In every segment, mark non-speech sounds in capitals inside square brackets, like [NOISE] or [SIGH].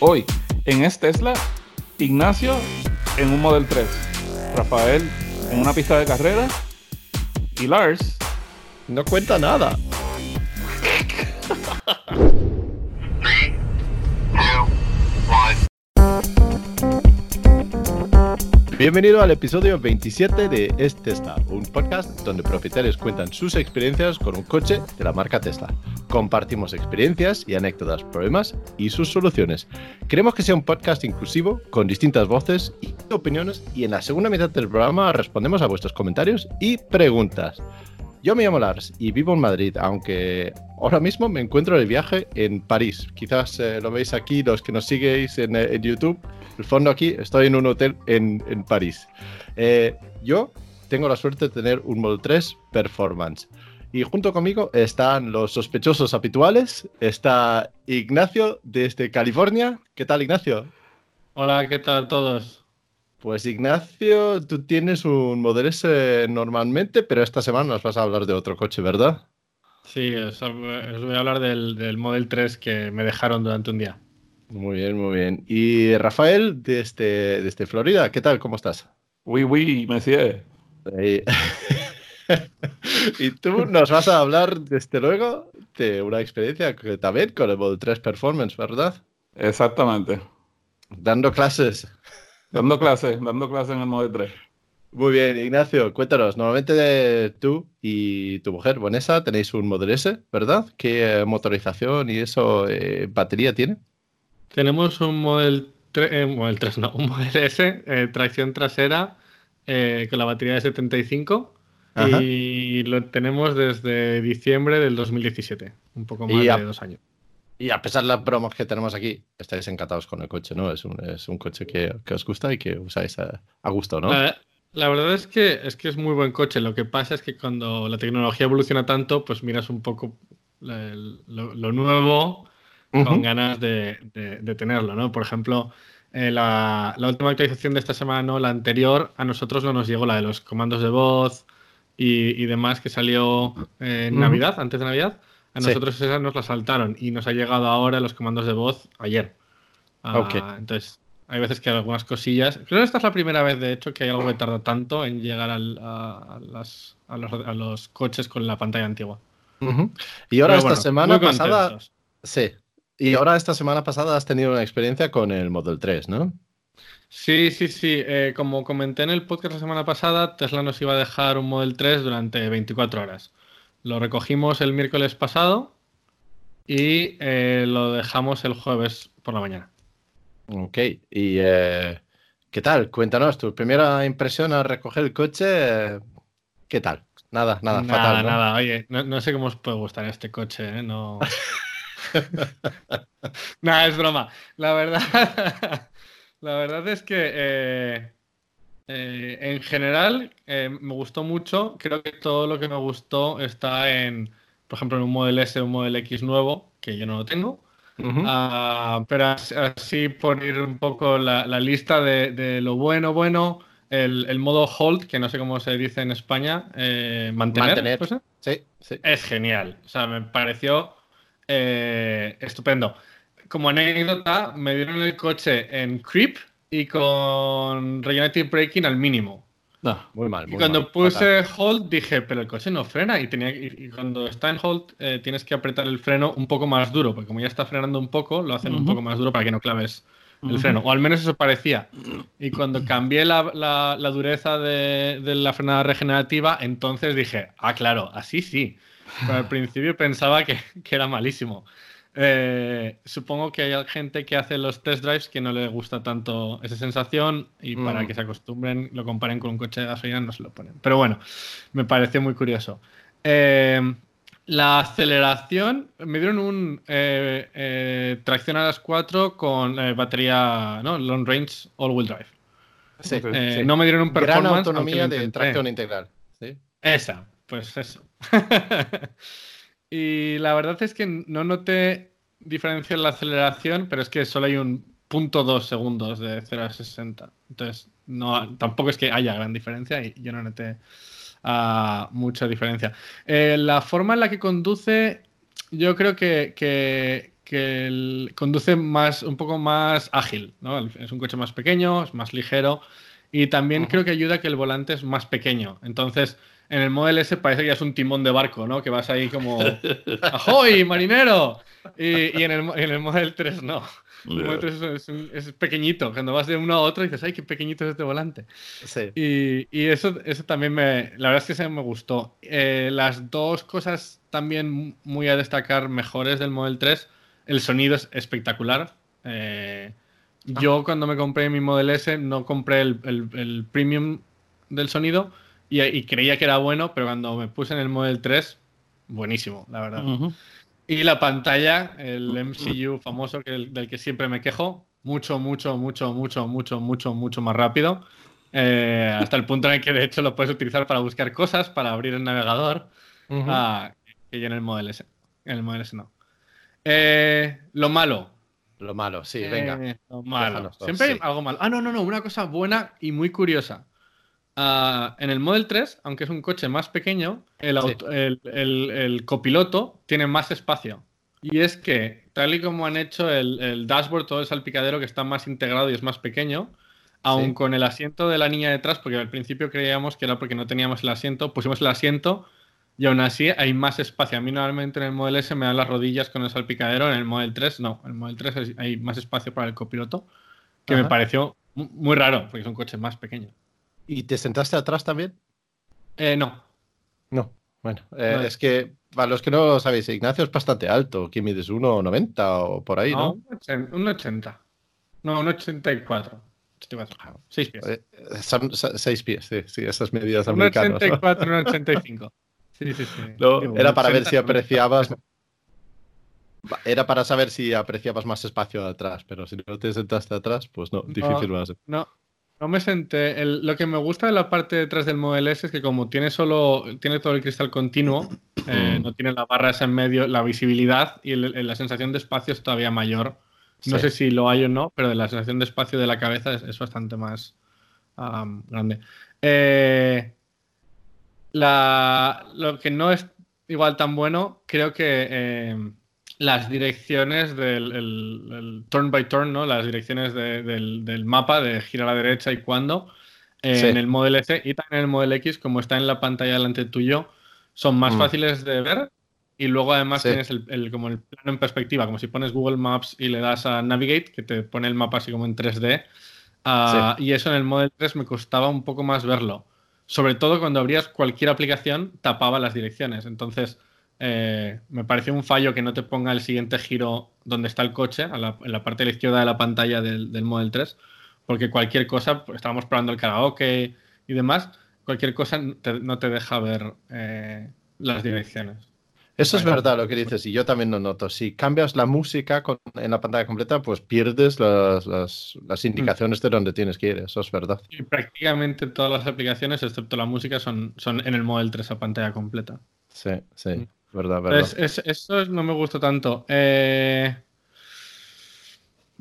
Hoy, en este Tesla, Ignacio en un Model 3, Rafael en una pista de carrera y Lars no cuenta nada. Bienvenido al episodio 27 de Es Tesla, un podcast donde propietarios cuentan sus experiencias con un coche de la marca Tesla. Compartimos experiencias y anécdotas, problemas y sus soluciones. Queremos que sea un podcast inclusivo, con distintas voces y opiniones, y en la segunda mitad del programa respondemos a vuestros comentarios y preguntas. Yo me llamo Lars y vivo en Madrid, aunque ahora mismo me encuentro de viaje en París. Quizás eh, lo veis aquí los que nos sigueis en, eh, en YouTube el fondo aquí, estoy en un hotel en, París. Eh, yo tengo la suerte de tener un Model 3 Performance. Y junto conmigo están los sospechosos habituales. Está Ignacio desde California. ¿Qué tal, Ignacio? Hola, ¿qué tal todos? Pues Ignacio, tú tienes un Model S normalmente, pero esta semana nos vas a hablar de otro coche, ¿verdad? Sí, os, voy a hablar del, del Model 3 que me dejaron durante un día. Muy bien, muy bien. Y Rafael, desde, desde Florida, ¿qué tal? ¿Cómo estás? Oui, oui, monsieur. y tú nos vas a hablar, desde luego, de una experiencia que también con el Model 3 Performance, ¿verdad? Exactamente. Dando clases. Dando clases, dando clases en el Model 3. Muy bien, Ignacio, cuéntanos. Normalmente tú y tu mujer, Vanessa, tenéis un Model S, ¿verdad? ¿Qué eh, motorización y eso, eh, batería tiene? Tenemos un Model 3, eh, Model 3 no, un Model S, eh, tracción trasera eh, con la batería de 75 y lo tenemos desde diciembre del 2017, un poco más de dos años. Y a pesar de las bromas que tenemos aquí, estáis encantados con el coche, ¿no? Es un, es un coche que, que, os gusta y que usáis a, gusto, ¿no? La, verdad es que, es que es muy buen coche. Lo que pasa es que cuando la tecnología evoluciona tanto, pues miras un poco lo nuevo con ganas de, tenerlo, ¿no? Por ejemplo, eh, la, última actualización de esta semana, ¿no? La anterior, a nosotros no nos llegó la de los comandos de voz y, demás que salió en Navidad, antes de Navidad. A nosotros esas nos la saltaron y nos ha llegado ahora los comandos de voz ayer. Ah, entonces, hay veces que hay algunas cosillas. Creo que esta es la primera vez, de hecho, que hay algo que tarda tanto en llegar a, los, a, los, coches con la pantalla antigua. Y ahora, esta semana pasada. Sí, y ahora esta semana pasada has tenido una experiencia con el Model 3, ¿no? Sí, sí, sí. Eh, como comenté en el podcast la semana pasada, Tesla nos iba a dejar un Model 3 durante 24 horas. Lo recogimos el miércoles pasado y eh, lo dejamos el jueves por la mañana. Ok, y eh, ¿qué tal? Cuéntanos, tu primera impresión al recoger el coche, ¿qué tal? Nada, nada, nada fatal. Nada, oye, no, no, sé cómo os puede gustar este coche, ¿eh? No. [LAUGHS] [LAUGHS] Nada, es broma. La verdad, [LAUGHS] la verdad es que eh, eh, en general eh, me gustó mucho. Creo que todo lo que me gustó está en, por ejemplo, en un Model S un Model X nuevo, que yo no lo tengo. Ah, pero así por ir un poco la, lista de, lo bueno, bueno, el, modo hold, que no sé cómo se dice en España, mantener. sí, sí. Es genial. O sea, me pareció eh, estupendo. Como anécdota, me dieron el coche en creep y con regenerative braking al mínimo. muy mal. y cuando puse hold dije, pero el coche no frena. Y, tenía, y, cuando está en hold eh, tienes que apretar el freno un poco más duro, porque como ya está frenando un poco, lo hacen un poco más duro para que no claves el freno. O al menos eso parecía. Y cuando cambié la, dureza de, de, la frenada regenerativa, entonces dije, ah, claro, así sí al principio pensaba que, era malísimo. Eh, supongo que hay gente que hace los test drives que no le gusta tanto esa sensación y para mm. que se acostumbren, lo comparen con un coche de gasolina, no se lo ponen. Pero bueno, me pareció muy curioso. Eh, la aceleración, me dieron un eh, tracción a las 4 con batería, ¿no? Long Range All Wheel Drive. No me dieron un performance. Gran autonomía de tracción integral. ¿sí? Esa, pues eso. [LAUGHS] y la verdad es que no noté diferencia en la aceleración, pero es que solo hay un punto dos segundos de 0 a 60. Entonces, no, tampoco es que haya gran diferencia y yo no noté uh, mucha diferencia. Eh, la forma en la que conduce, yo creo que, que conduce más, un poco más ágil, ¿no? Es un coche más pequeño, es más ligero y también creo que ayuda a que el volante es más pequeño. Entonces, en el Model S parece que ya es un timón de barco, ¿no? Que vas ahí como, ¡Ahoy, marinero! Y, en, el, en el Model 3 no. El Model 3 es, pequeñito. Cuando vas de uno a otro dices, ¡ay, qué pequeñito es este volante! Sí. Y, y eso, eso también me. La verdad es que se me gustó. Eh, las dos cosas también muy a destacar mejores del Model 3. El sonido es espectacular. Eh, Ah. Yo cuando me compré mi Model S no compré el, premium del sonido y, creía que era bueno, pero cuando me puse en el Model 3, buenísimo, la verdad. Y la pantalla, el MCU famoso que, del que siempre me quejo, mucho, mucho, mucho, mucho, mucho, mucho, mucho más rápido. Eh, hasta el punto en el que de hecho lo puedes utilizar para buscar cosas, para abrir el navegador, uh que en el Model S. En el Model S no. Eh, lo malo, lo malo, sí, venga. Eh, lo malo. Siempre hay algo malo. Ah, no, no, no. Una cosa buena y muy curiosa. Ah, en el Model 3, aunque es un coche más pequeño, el, el, copiloto tiene más espacio. Y es que, tal y como han hecho el, dashboard, todo el salpicadero que está más integrado y es más pequeño, aun con el asiento de la niña detrás, porque al principio creíamos que era porque no teníamos el asiento, pusimos el asiento y aún así hay más espacio. A mí normalmente en el Model S me dan las rodillas con el salpicadero, en el Model 3 no. En el Model 3 hay más espacio para el copiloto, que me pareció muy raro, porque es un coche más pequeño. ¿Y te sentaste atrás también? Eh, no. No, bueno, eh, es que para los que no sabéis, Ignacio es bastante alto. ¿Quién mides? ¿1,90 o por ahí, no? no? Un 80. No, un 84. 6 pies. Eh, son 6 pies, sí, sí, esas medidas americanas. Un 84, un 85. Sí, sí, sí. era para ver si apreciabas. Era para saber si apreciabas más espacio atrás, pero si no te sentaste atrás, pues no, difícil va a ser. No, no me senté. lo que me gusta de la parte detrás del Model S es que como tiene solo, tiene todo el cristal continuo, eh, mm. no tiene la barra esa en medio, la visibilidad y la sensación de espacio es todavía mayor. No sé si lo hay o no, pero la sensación de espacio de la cabeza es, bastante más grande. Eh, la, lo que no es igual tan bueno, creo que eh, las direcciones del turn by turn, ¿no? Las direcciones del, mapa de gira a la derecha y cuando eh, en el Model S y también en el Model X, como está en la pantalla delante tuyo, son más mm. fáciles de ver y luego además tienes el, como el plano en perspectiva, como si pones Google Maps y le das a Navigate, que te pone el mapa así como en 3D. Ah, y eso en el Model 3 me costaba un poco más verlo sobre todo cuando abrías cualquier aplicación, tapaba las direcciones. Entonces, eh, me pareció un fallo que no te ponga el siguiente giro donde está el coche, en la parte de la izquierda de la pantalla del, Model 3, porque cualquier cosa, pues, estábamos probando el karaoke y demás, cualquier cosa no te deja ver eh, las direcciones. Eso es verdad lo que dices, y yo también lo noto. Si cambias la música en la pantalla completa, pues pierdes las, mm. indicaciones de donde tienes que ir. Eso es verdad. Y prácticamente todas las aplicaciones, excepto la música, son, son en el Model 3 a pantalla completa. Sí, sí, mm. Verdad, verdad. eso no me gustó tanto. Eh,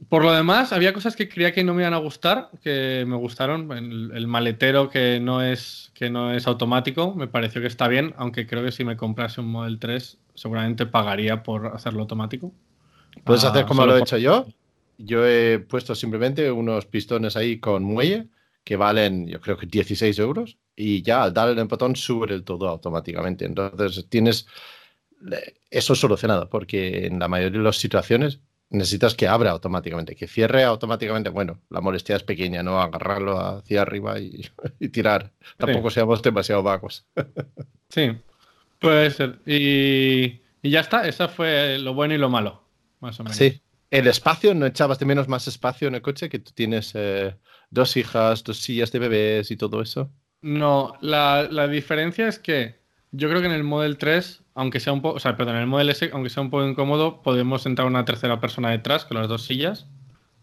por lo demás, había cosas que creía que no me iban a gustar, que me gustaron. El, maletero que no, es, que no es automático, me pareció que está bien, aunque creo que si me comprase un Model 3, seguramente pagaría por hacerlo automático. Puedes hacer ah, como lo he hecho yo. Yo he puesto simplemente unos pistones ahí con muelle que valen, yo creo que 16 euros, y ya al darle el botón sube el todo automáticamente. Entonces tienes eso solucionado, porque en la mayoría de las situaciones necesitas que abra automáticamente, que cierre automáticamente. Bueno, la molestia es pequeña, ¿no? Agarrarlo hacia arriba y, [LAUGHS] tirar. Tampoco seamos demasiado vagos. [LAUGHS] sí, puede ser. Y, ya está, eso fue lo bueno y lo malo, más o menos. Sí. El espacio, ¿no echabas de menos más espacio en el coche? Que tú tienes eh, dos hijas, dos sillas de bebés y todo eso. No, la, la diferencia es que yo creo que en el Model 3 aunque sea un poco, o sea, perdón, en el Model S, aunque sea un poco incómodo, podemos entrar una tercera persona detrás con las dos sillas.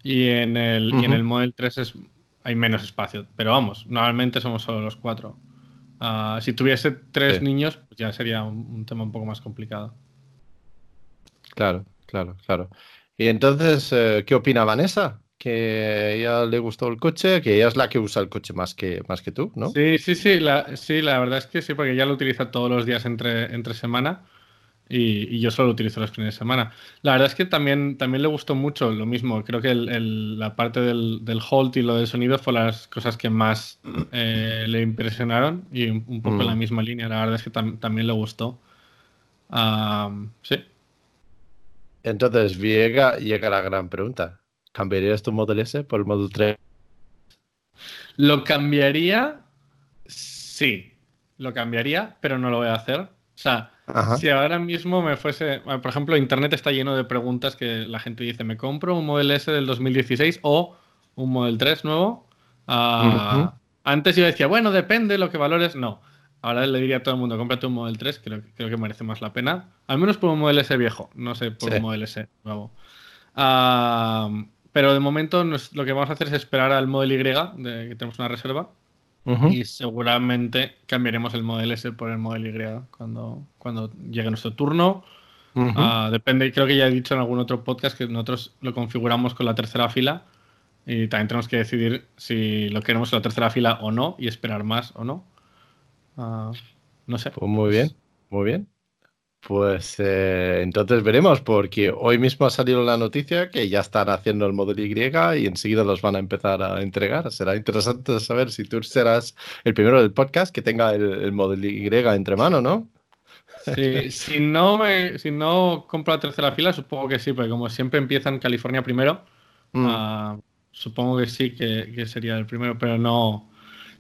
Y en el, en el Model 3 es, hay menos espacio. Pero vamos, normalmente somos solo los cuatro. Ah, si tuviese tres niños, pues ya sería un, tema un poco más complicado. Claro, claro, claro. Y entonces, eh, ¿qué opina Vanessa? Que ella le gustó el coche, que ella es la que usa el coche más que, más que tú, ¿no? Sí, sí, sí la, sí, la verdad es que sí, porque ella lo utiliza todos los días entre, entre semana. y, yo solo lo utilizo los fines de semana. La verdad es que también, también le gustó mucho lo mismo. Creo que la parte del, del hold y lo del sonido fue las cosas que más eh, le impresionaron y un, poco en la mm. misma línea. La verdad es que también le gustó. sí. Entonces, llega, llega la gran pregunta. ¿Cambiarías tu Model S por el Model 3? Lo cambiaría, sí, lo cambiaría, pero no lo voy a hacer. O sea, si ahora mismo me fuese, por ejemplo, Internet está lleno de preguntas que la gente dice, ¿me compro un Model S del 2016 o un Model 3 nuevo? Ah, antes yo decía, bueno, depende de lo que valores. No, ahora le diría a todo el mundo, cómprate un Model 3, creo, creo que merece más la pena. Al menos por un Model S viejo, no sé, por un Model S nuevo. Ah, pero de momento lo que vamos a hacer es esperar al Model Y, de, que tenemos una reserva, y seguramente cambiaremos el Model S por el Model Y cuando, cuando llegue nuestro turno. Ah, depende, creo que ya he dicho en algún otro podcast que nosotros lo configuramos con la tercera fila y también tenemos que decidir si lo queremos en la tercera fila o no y esperar más o no. Ah, no sé. Pues muy bien, muy bien. Pues eh, entonces veremos, porque hoy mismo ha salido la noticia que ya están haciendo el modelo Y y enseguida los van a empezar a entregar. Será interesante saber si tú serás el primero del podcast que tenga el, modelo Y entre manos, ¿no? Sí, si no, me, si no compro la tercera fila, supongo que sí, porque como siempre empieza en California primero, mm. ah, supongo que sí que, sería el primero, pero no,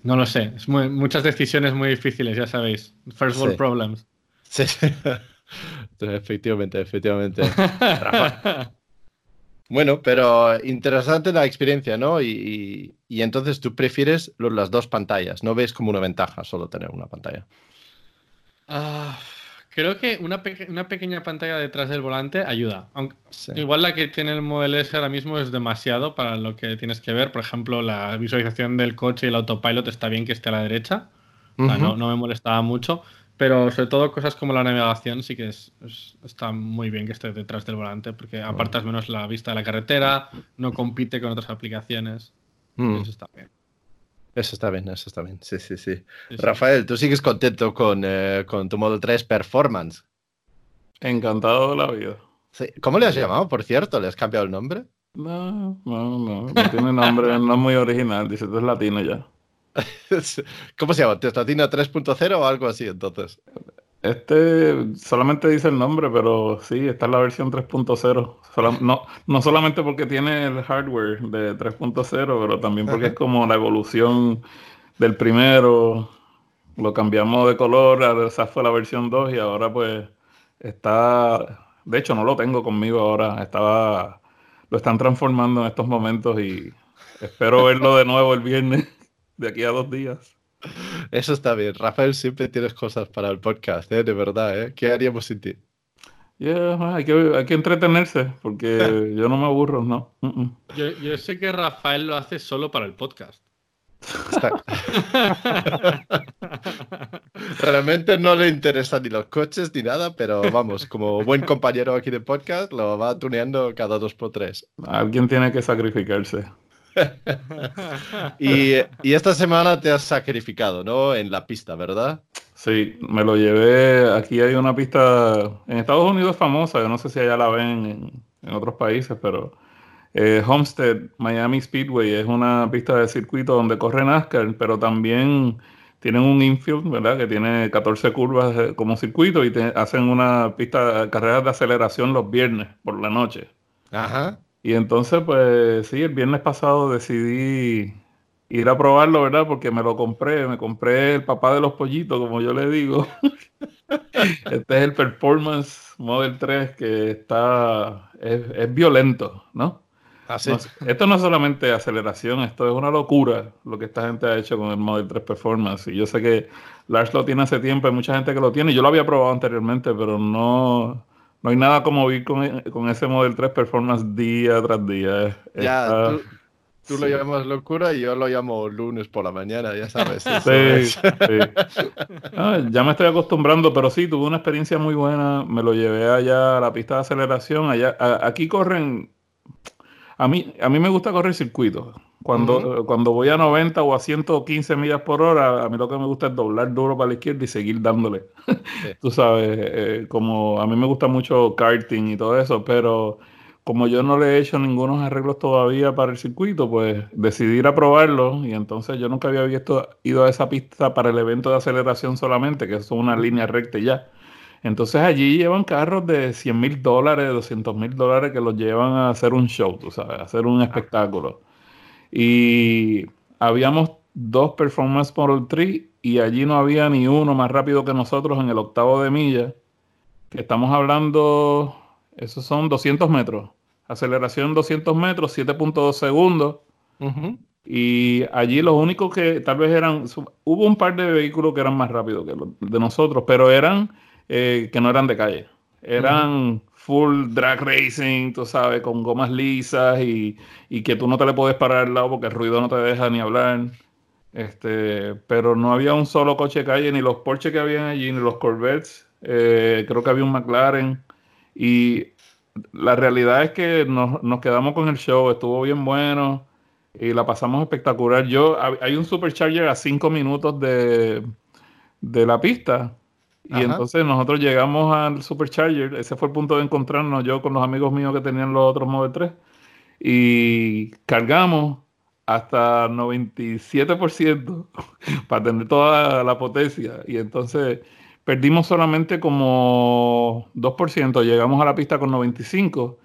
no lo sé. Es muchas decisiones muy difíciles, ya sabéis. First world problems. Sí, efectivamente, efectivamente. [LAUGHS] bueno, pero interesante la experiencia, ¿no? Y, entonces tú prefieres las dos pantallas, no ves como una ventaja solo tener una pantalla. Ah, creo que una, pequeña pantalla detrás del volante ayuda. Aunque, Igual la que tiene el Model S ahora mismo es demasiado para lo que tienes que ver. Por ejemplo, la visualización del coche y el autopilot está bien que esté a la derecha. no, no me molestaba mucho pero sobre todo cosas como la navegación sí que es, está muy bien que esté detrás del volante porque apartas menos la vista de la carretera, no compite con otras aplicaciones. Mm. Eso está bien. Eso está bien, eso está bien. Sí, sí, sí. Rafael, ¿tú sigues contento con, eh, con tu Model 3 Performance? Encantado de la vida. ¿Cómo le has llamado, por cierto? ¿Le has cambiado el nombre? No, no, no. No tiene nombre, no es muy original. Dice, tú es latino ya. [LAUGHS] ¿Cómo se llama? ¿Testatina 3.0 o algo así entonces? Este solamente dice el nombre, pero sí, esta es la versión 3.0. no, no solamente porque tiene el hardware de 3.0, pero también porque es como la evolución del primero. Lo cambiamos de color, esa fue la versión 2 y ahora pues está... De hecho, no lo tengo conmigo ahora. Estaba... Lo están transformando en estos momentos y espero verlo de nuevo el viernes de aquí a dos días. Eso está bien. Rafael, siempre tienes cosas para el podcast, ¿eh? de verdad. ¿eh? ¿Qué haríamos sin ti? hay, que, entretenerse, porque [LAUGHS] yo no me aburro, ¿no? Yo, sé que Rafael lo hace solo para el podcast. [LAUGHS] Realmente no le interesan ni los coches ni nada, pero vamos, como buen compañero aquí de podcast, lo va tuneando cada dos por tres. Alguien tiene que sacrificarse. Y, esta semana te has sacrificado, ¿no? En la pista, ¿verdad? Sí, me lo llevé. Aquí hay una pista en Estados Unidos famosa, yo no sé si allá la ven en, otros países, pero eh, Homestead Miami Speedway es una pista de circuito donde corre NASCAR, pero también tienen un infield, ¿verdad? Que tiene 14 curvas eh, como circuito y hacen una pista, de carreras de aceleración los viernes por la noche. Ajá. Y entonces, pues sí, el viernes pasado decidí ir a probarlo, ¿verdad? Porque me lo compré, me compré el papá de los pollitos, como yo le digo. [LAUGHS] este es el Performance Model 3 que está, es, violento, ¿no? Así. esto no es solamente aceleración, esto es una locura lo que esta gente ha hecho con el Model 3 Performance. Y yo sé que Lars lo tiene hace tiempo, hay mucha gente que lo tiene. Yo lo había probado anteriormente, pero no, no hay nada como ir con, ese Model 3 Performance día tras día. Ya, tú, lo llamas locura y yo lo llamo lunes por la mañana, ya sabes. sí, sí. Ah, ya me estoy acostumbrando, pero sí, tuve una experiencia muy buena. Me lo llevé allá a la pista de aceleración. Allá, aquí corren. A mí, a mí me gusta correr circuitos. Cuando, cuando voy a 90 o a 115 millas por hora, a mí lo que me gusta es doblar duro para la izquierda y seguir dándole. [LAUGHS] Tú sabes, eh, como a mí me gusta mucho karting y todo eso, pero como yo no le he hecho ningunos arreglos todavía para el circuito, pues decidí ir a probarlo y entonces yo nunca había visto, ido a esa pista para el evento de aceleración solamente, que es una línea recta ya. Entonces allí llevan carros de 100 mil dólares, 200 mil dólares que los llevan a hacer un show, tú sabes, a hacer un espectáculo. Y habíamos dos Performance Model 3 y allí no había ni uno más rápido que nosotros en el octavo de milla. Que estamos hablando, esos son 200 metros. Aceleración 200 metros, 7.2 segundos. Y allí los únicos que tal vez eran, hubo un par de vehículos que eran más rápidos que los de nosotros, pero eran eh, que no eran de calle. Eran full drag racing, tú sabes, con gomas lisas y, que tú no te le puedes parar al lado porque el ruido no te deja ni hablar. Este, pero no había un solo coche de calle, ni los Porsche que habían allí, ni los Corvettes. Eh, creo que había un McLaren. Y la realidad es que nos, quedamos con el show, estuvo bien bueno y la pasamos espectacular. Yo, hay un supercharger a cinco minutos de, de la pista y entonces nosotros llegamos al Supercharger, ese fue el punto de encontrarnos yo con los amigos míos que tenían los otros Model 3 y cargamos hasta 97% [LAUGHS] para tener toda la potencia. Y entonces perdimos solamente como 2%, llegamos a la pista con 95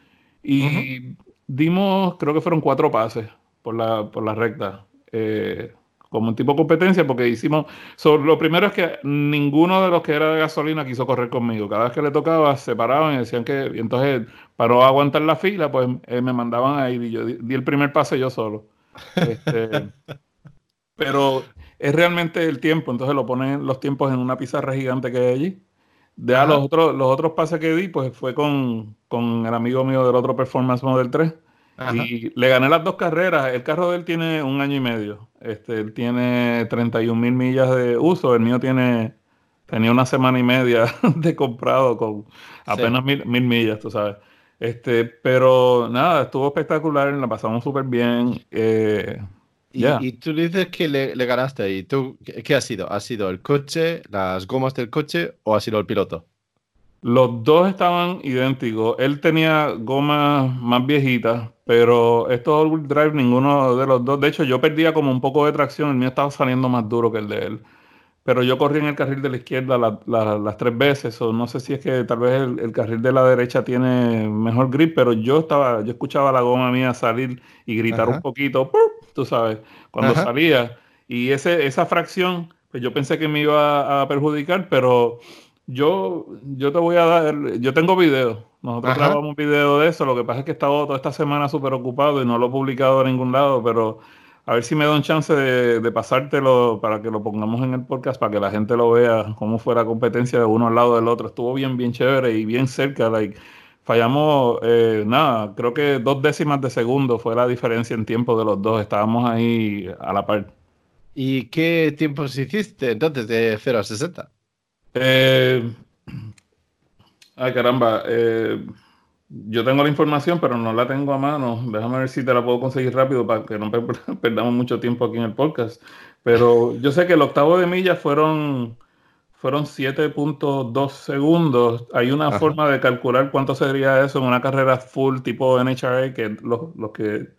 y dimos, creo que fueron cuatro pases por la, por la recta. Eh, como un tipo de competencia, porque hicimos. lo primero es que ninguno de los que era de gasolina quiso correr conmigo. Cada vez que le tocaba, se paraban y decían que. Y entonces, para no aguantar la fila, pues eh, me mandaban ahí y yo di, el primer pase yo solo. Este, [LAUGHS] pero es realmente el tiempo, entonces lo ponen los tiempos en una pizarra gigante que hay allí. De los otros, los otros pases que di, pues fue con, con el amigo mío del otro Performance Model 3 y le gané las dos carreras. El carro de él tiene un año y medio. Este, él tiene 31 mil millas de uso. El mío tiene tenía una semana y media [LAUGHS] de comprado con apenas mil, millas, tú sabes. Este, pero nada, estuvo espectacular, la pasamos súper bien. Eh, y, tú dices que le, ganaste. ¿Y tú qué ha sido? ¿Ha sido el coche, las gomas del coche o ha sido el piloto? Los dos estaban idénticos. Él tenía gomas más viejitas, pero estos all-wheel drive, ninguno de los dos. De hecho, yo perdía como un poco de tracción. El mío estaba saliendo más duro que el de él. Pero yo corrí en el carril de la izquierda las tres veces. O no sé si es que tal vez el, carril de la derecha tiene mejor grip, pero yo estaba, yo escuchaba la goma mía salir y gritar un poquito, tú sabes, cuando salía. Y ese, esa fracción, pues yo pensé que me iba a perjudicar, pero yo, yo te voy a dar, yo tengo video. Nosotros grabamos un video de eso. Lo que pasa es que he estado toda esta semana súper ocupado y no lo he publicado en ningún lado, pero a ver si me da un chance de, pasártelo para que lo pongamos en el podcast, para que la gente lo vea, cómo fue la competencia de uno al lado del otro. Estuvo bien, bien chévere y bien cerca. Like, fallamos, eh, nada, creo que dos décimas de segundo fue la diferencia en tiempo de los dos. Estábamos ahí a la par. ¿Y qué tiempos hiciste entonces de 0 a 60? Eh, ay, caramba. Eh, yo tengo la información, pero no la tengo a mano. Déjame ver si te la puedo conseguir rápido para que no [LAUGHS] perdamos mucho tiempo aquí en el podcast. Pero yo sé que el octavo de milla fueron, fueron 7.2 segundos. Hay una forma de calcular cuánto sería eso en una carrera full tipo NHRA, que los, los que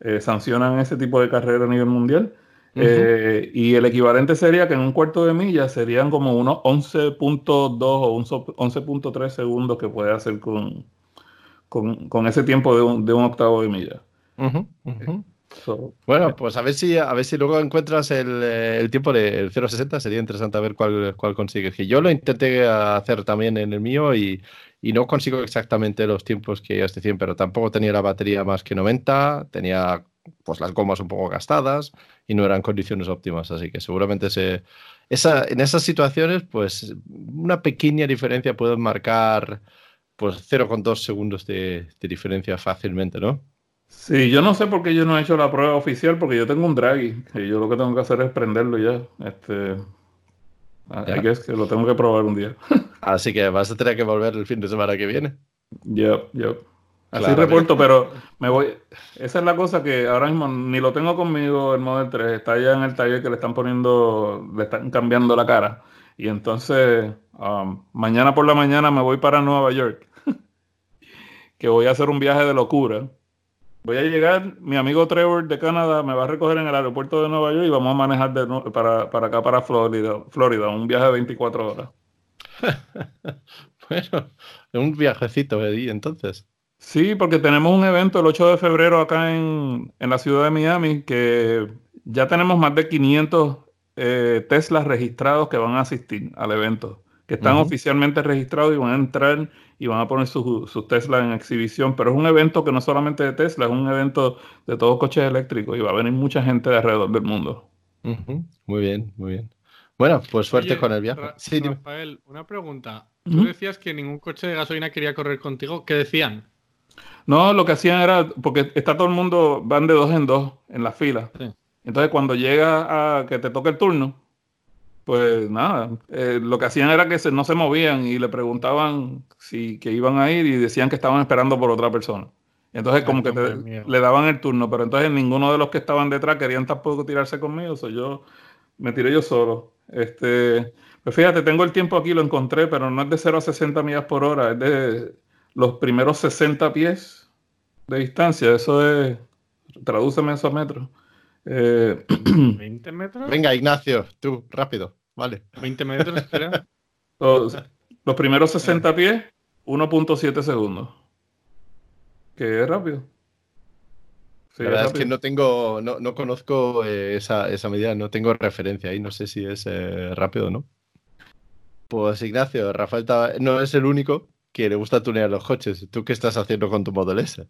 eh, sancionan ese tipo de carrera a nivel mundial. Eh, y el equivalente sería que en un cuarto de milla serían como unos 11.2 o 11.3 segundos que puede hacer con, con, ese tiempo de un, de un, octavo de milla. bueno, pues a ver si a ver si luego encuentras el, el tiempo del 0.60, sería interesante ver cuál, cuál consigues. Que yo lo intenté hacer también en el mío y, y no consigo exactamente los tiempos que ellos decían, pero tampoco tenía la batería más que 90, tenía pues las gomas un poco gastadas y no eran condiciones óptimas. Así que seguramente se, esa, en esas situaciones, pues una pequeña diferencia puede marcar pues 0,2 segundos de, diferencia fácilmente, ¿no? Sí, yo no sé por qué yo no he hecho la prueba oficial, porque yo tengo un Draghi, y yo lo que tengo que hacer es prenderlo ya. Este, hay que, que lo tengo que probar un día. Así que vas a tener que volver el fin de semana que viene. Ya, ya. Así reporto, pero me voy. Esa es la cosa que ahora mismo ni lo tengo conmigo el Model 3. Está ya en el taller que le están poniendo, le están cambiando la cara. Y entonces, um, mañana por la mañana me voy para Nueva York. [LAUGHS] que voy a hacer un viaje de locura. Voy a llegar, mi amigo Trevor de Canadá me va a recoger en el aeropuerto de Nueva York y vamos a manejar de, para, para acá, para Florida, Florida, un viaje de 24 horas. [LAUGHS] bueno, un viajecito entonces. Sí, porque tenemos un evento el 8 de febrero acá en, la ciudad de Miami que ya tenemos más de 500 eh, Teslas registrados que van a asistir al evento, que están oficialmente registrados y van a entrar y van a poner sus Teslas en exhibición, pero es un evento que no solamente de Tesla, es un evento de todos coches eléctricos y va a venir mucha gente de alrededor del mundo. Muy bien, muy bien. Bueno, pues suerte con el viaje. sí, Rafael, una pregunta. Tú decías que ningún coche de gasolina quería correr contigo. ¿Qué decían? No, lo que hacían era, porque está todo el mundo, van de dos en dos en la fila. Entonces cuando llega a que te toque el turno, pues nada, eh, lo que hacían era que no se movían y le preguntaban si que iban a ir y decían que estaban esperando por otra persona. Entonces como que le daban el turno, pero entonces ninguno de los que estaban detrás querían tampoco tirarse conmigo, o yo me tiré yo solo. Este, pues fíjate, tengo el tiempo aquí, lo encontré, pero no es de 0 a 60 millas por hora, es de los primeros 60 pies de distancia. Eso es, tradúceme eso a metros. Eh, [CLEARS THROAT] ¿20 metros? Venga, Ignacio, tú, rápido, vale. ¿20 metros, [LAUGHS] espera? Los, primeros 60 pies, 1.7 segundos. Que es rápido. la verdad es, que no tengo, no, no conozco eh, esa, esa, medida, no tengo referencia ahí, no sé si es eh, rápido o no. Pues Ignacio, Rafael no es el único que le gusta tunear los coches. ¿Tú qué estás haciendo con tu Model S?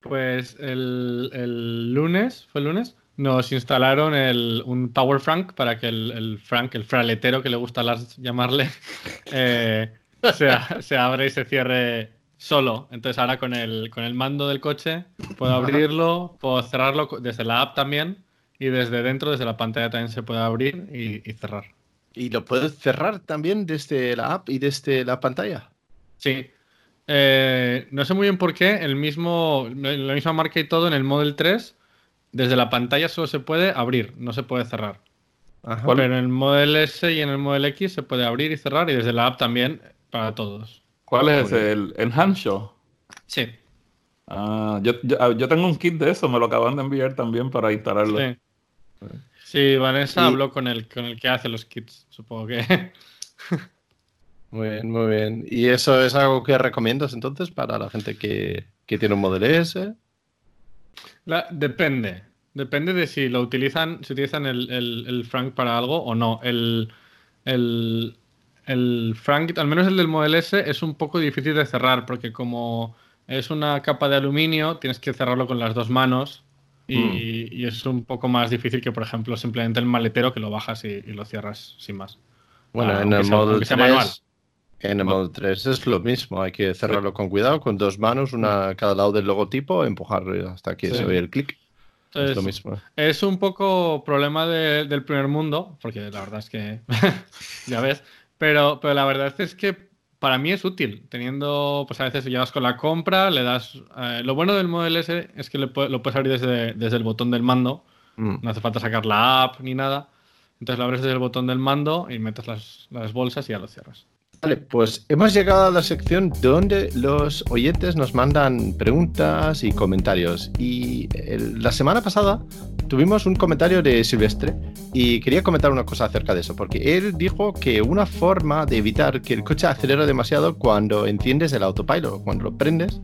Pues el, lunes, ¿fue el lunes? Nos instalaron el, un Power Frank para que el, Frank, el fraletero que le gusta llamarle, [LAUGHS] eh, se, se abra y se cierre solo. Entonces ahora con el, con el mando del coche puedo abrirlo, puedo cerrarlo desde la app también y desde dentro, desde la pantalla también se puede abrir y, y cerrar. ¿Y lo puedes cerrar también desde la app y desde la pantalla? Sí. Eh, no sé muy bien por qué, el mismo, la misma marca y todo en el Model 3, desde la pantalla solo se puede abrir, no se puede cerrar. Pero en el Model S y en el Model X se puede abrir y cerrar y desde la app también para todos. ¿Cuál es ese? ¿El Enhance Sí. Ah, yo, yo, tengo un kit de eso, me lo acaban de enviar también para instalarlo. Sí, sí Vanessa habló con el, con el que hace los kits, supongo que. [LAUGHS] Muy bien, muy bien. ¿Y eso es algo que recomiendas entonces para la gente que, tiene un Model S? depende. Depende de si lo utilizan, si utilizan el, Frank para algo o no. El, el, Frank, al menos el del Model S, es un poco difícil de cerrar porque como es una capa de aluminio, tienes que cerrarlo con las dos manos y, mm. es un poco más difícil que, por ejemplo, simplemente el maletero que lo bajas y, lo cierras sin más. Bueno, ah, en el Model 3 en el Model 3 es lo mismo, hay que cerrarlo con cuidado, con dos manos, una a cada lado del logotipo, empujar hasta que se vea el clic. Es, lo mismo. Es un poco problema del primer mundo, porque la verdad es que [LAUGHS] ya ves, pero, pero la verdad es que para mí es útil, teniendo, pues a veces llevas con la compra, le das... Eh, lo bueno del Model S es que lo puedes abrir desde, desde, el botón del mando, mm. no hace falta sacar la app ni nada, entonces lo abres desde el botón del mando y metes las, las bolsas y ya lo cierras. Vale, pues hemos llegado a la sección donde los oyentes nos mandan preguntas y comentarios. Y la semana pasada tuvimos un comentario de Silvestre y quería comentar una cosa acerca de eso, porque él dijo que una forma de evitar que el coche acelere demasiado cuando enciendes el autopilot, cuando lo prendes,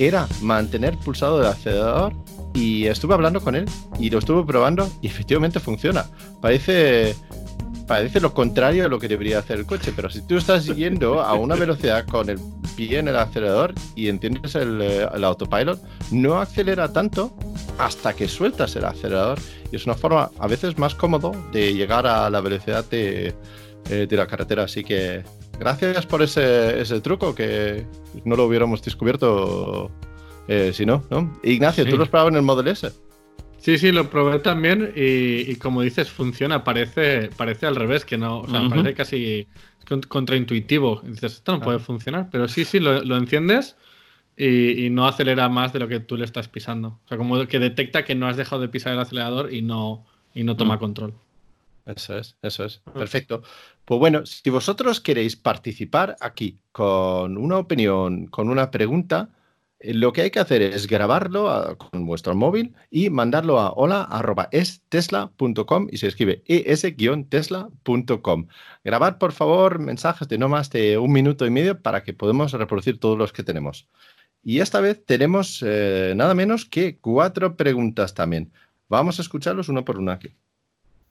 era mantener pulsado el acelerador y estuve hablando con él y lo estuve probando y efectivamente funciona. Parece parece lo contrario de lo que debería hacer el coche, pero si tú estás yendo a una velocidad con el pie en el acelerador y entiendes el, eh, autopilot, no acelera tanto hasta que sueltas el acelerador. Y es una forma a veces más cómodo de llegar a la velocidad de, eh, la carretera. Así que gracias por ese, truco que no lo hubiéramos descubierto eh, si no, ¿no? Ignacio, ¿tú lo esperabas en el Model S? Sí, sí, lo probé también y, como dices, funciona. Parece, parece al revés, que no, o sea, parece casi contraintuitivo. Dices, esto no puede funcionar, pero sí, sí, lo, enciendes y, no acelera más de lo que tú le estás pisando. O sea, como que detecta que no has dejado de pisar el acelerador y no, y no toma mm. control. Eso es, eso es. Perfecto. Pues bueno, si vosotros queréis participar aquí con una opinión, con una pregunta, lo que hay que hacer es grabarlo con vuestro móvil y mandarlo a hola.estesla.com y se escribe es-tesla.com. Grabar, por favor, mensajes de no más de un minuto y medio para que podamos reproducir todos los que tenemos. Y esta vez tenemos eh, nada menos que cuatro preguntas también. Vamos a escucharlos uno por uno aquí.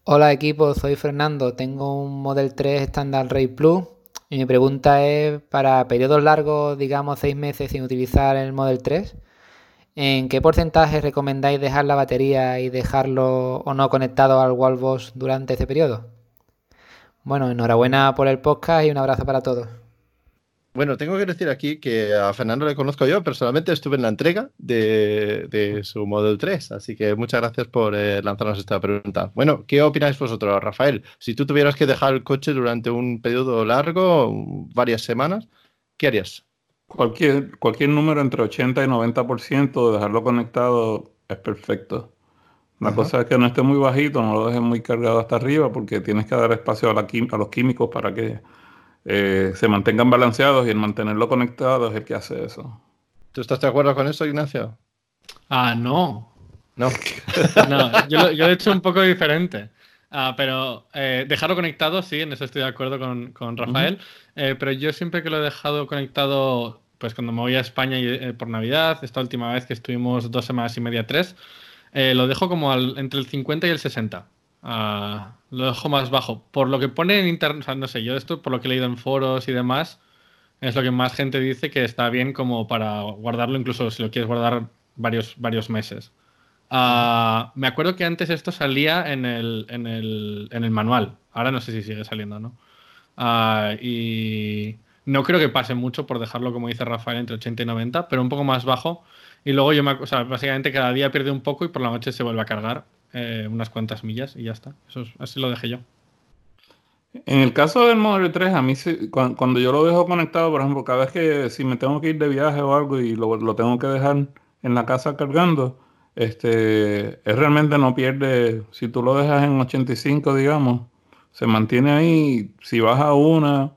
Hola equipo, soy Fernando, tengo un Model 3 Standard Ray Plus y mi pregunta es, para periodos largos, digamos seis meses sin utilizar el Model 3, ¿en qué porcentaje recomendáis dejar la batería y dejarlo o no conectado al Wallbox durante ese periodo? Bueno, enhorabuena por el podcast y un abrazo para todos. Bueno, tengo que decir aquí que a Fernando le conozco yo, personalmente estuve en la entrega de, su Model 3, así que muchas gracias por eh, lanzarnos esta pregunta. Bueno, ¿qué opináis vosotros, Rafael? Si tú tuvieras que dejar el coche durante un periodo largo, varias semanas, ¿qué harías? Cualquier, cualquier número entre 80 y 90% de dejarlo conectado es perfecto. La cosa es que no esté muy bajito, no lo dejes muy cargado hasta arriba, porque tienes que dar espacio a, a los químicos para que eh, se mantengan balanceados y el mantenerlo conectado es el que hace eso. ¿Tú estás de acuerdo con eso, Ignacio? Ah, no. No. [LAUGHS] no, yo, lo, he hecho un poco diferente. Ah, pero eh, dejarlo conectado, sí, en eso estoy de acuerdo con, Rafael. Eh, pero yo siempre que lo he dejado conectado, pues cuando me voy a España por Navidad, esta última vez que estuvimos dos semanas y media, tres, lo dejo como entre el 50 y el 60. Ah, lo dejo más bajo. Por lo que pone en internet, no sé, yo esto, por lo que he leído en foros y demás, es lo que más gente dice que está bien como para guardarlo, incluso si lo quieres guardar varios, varios meses. Ah, me acuerdo que antes esto salía en el, en, el, en el, manual. Ahora no sé si sigue saliendo, ¿no? Ah, y no creo que pase mucho por dejarlo, como dice Rafael, entre 80 y 90, pero un poco más bajo. Y luego yo me, o sea, básicamente cada día pierde un poco y por la noche se vuelve a cargar. Eh, unas cuantas millas y ya está. Eso así lo dejé yo. En el caso del Model 3, a mí cuando, yo lo dejo conectado, por ejemplo, cada vez que si me tengo que ir de viaje o algo y lo, tengo que dejar en la casa cargando, este, es realmente no pierde, si tú lo dejas en 85, digamos, se mantiene ahí, si baja una,